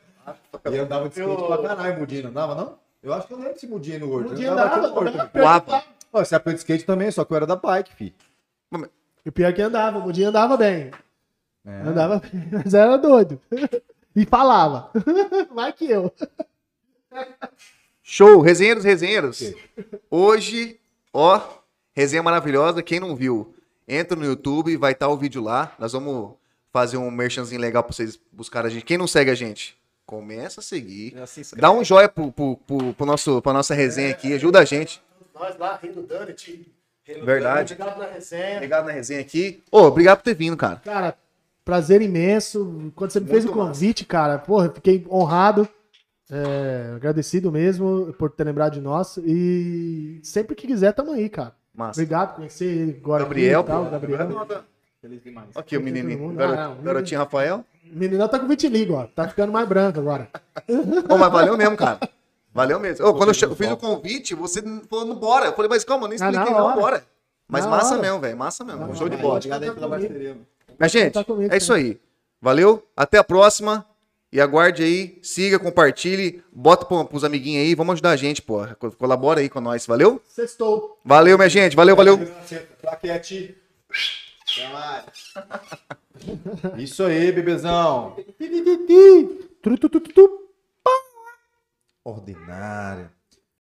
E andava de skate pra caralho, Mudinho, não andava, não? Eu acho que eu lembro desse Mudinho no Horto. Mudinho Eu andava andava. Guapa. Você aprende skate também, só que eu era da bike, fi. E o pior é que andava, o mudinho andava bem. É. Andava mas era doido. E falava. Mais que eu. Show, resenha dos resenheiros. Hoje, ó, resenha maravilhosa. Quem não viu, entra no YouTube, vai estar o vídeo lá. Nós vamos fazer um merchanzinho legal pra vocês buscarem a gente. Quem não segue a gente, começa a seguir. Dá um joia pro, pro, pro, pro nosso, pra nossa resenha aqui, ajuda a gente. Nós lá, rindo Danit. Verdade. Obrigado na resenha. Obrigado na resenha aqui. Ô, obrigado por ter vindo, cara. Cara, prazer imenso. Quando você me fez o convite, cara, porra, eu fiquei honrado. é, agradecido mesmo por ter lembrado de nós. E sempre que quiser, tamo aí, cara. Massa. Obrigado por conhecer ele agora. Gabriel, aqui tal, pô. Gabriel. Feliz demais. Aqui o menininho. Todo mundo. Garo- Ah, não. Garotinho Rafael. O menino tá com vitiligo, ó. Tá ficando mais branco agora. Ô, mas valeu mesmo, cara. Valeu mesmo. Ô, quando eu, eu fiz o convite, você falou, não bora. Eu falei, mas calma, eu nem Ah, expliquei, não, hora. bora. Mas Na massa hora. mesmo, velho. Massa mesmo. Na Show de hora. bola. Obrigado aí pela parceria. Mas, gente, Tá comigo é isso aí. Valeu, até a próxima. E aguarde aí, siga, compartilhe, bota pro, pros amiguinhos aí, vamos ajudar a gente, pô. Co- Colabora aí com nós, valeu? Sextou. Valeu, minha gente, valeu, valeu. Plaquete. Até mais. Isso aí, bebezão. Ordinária.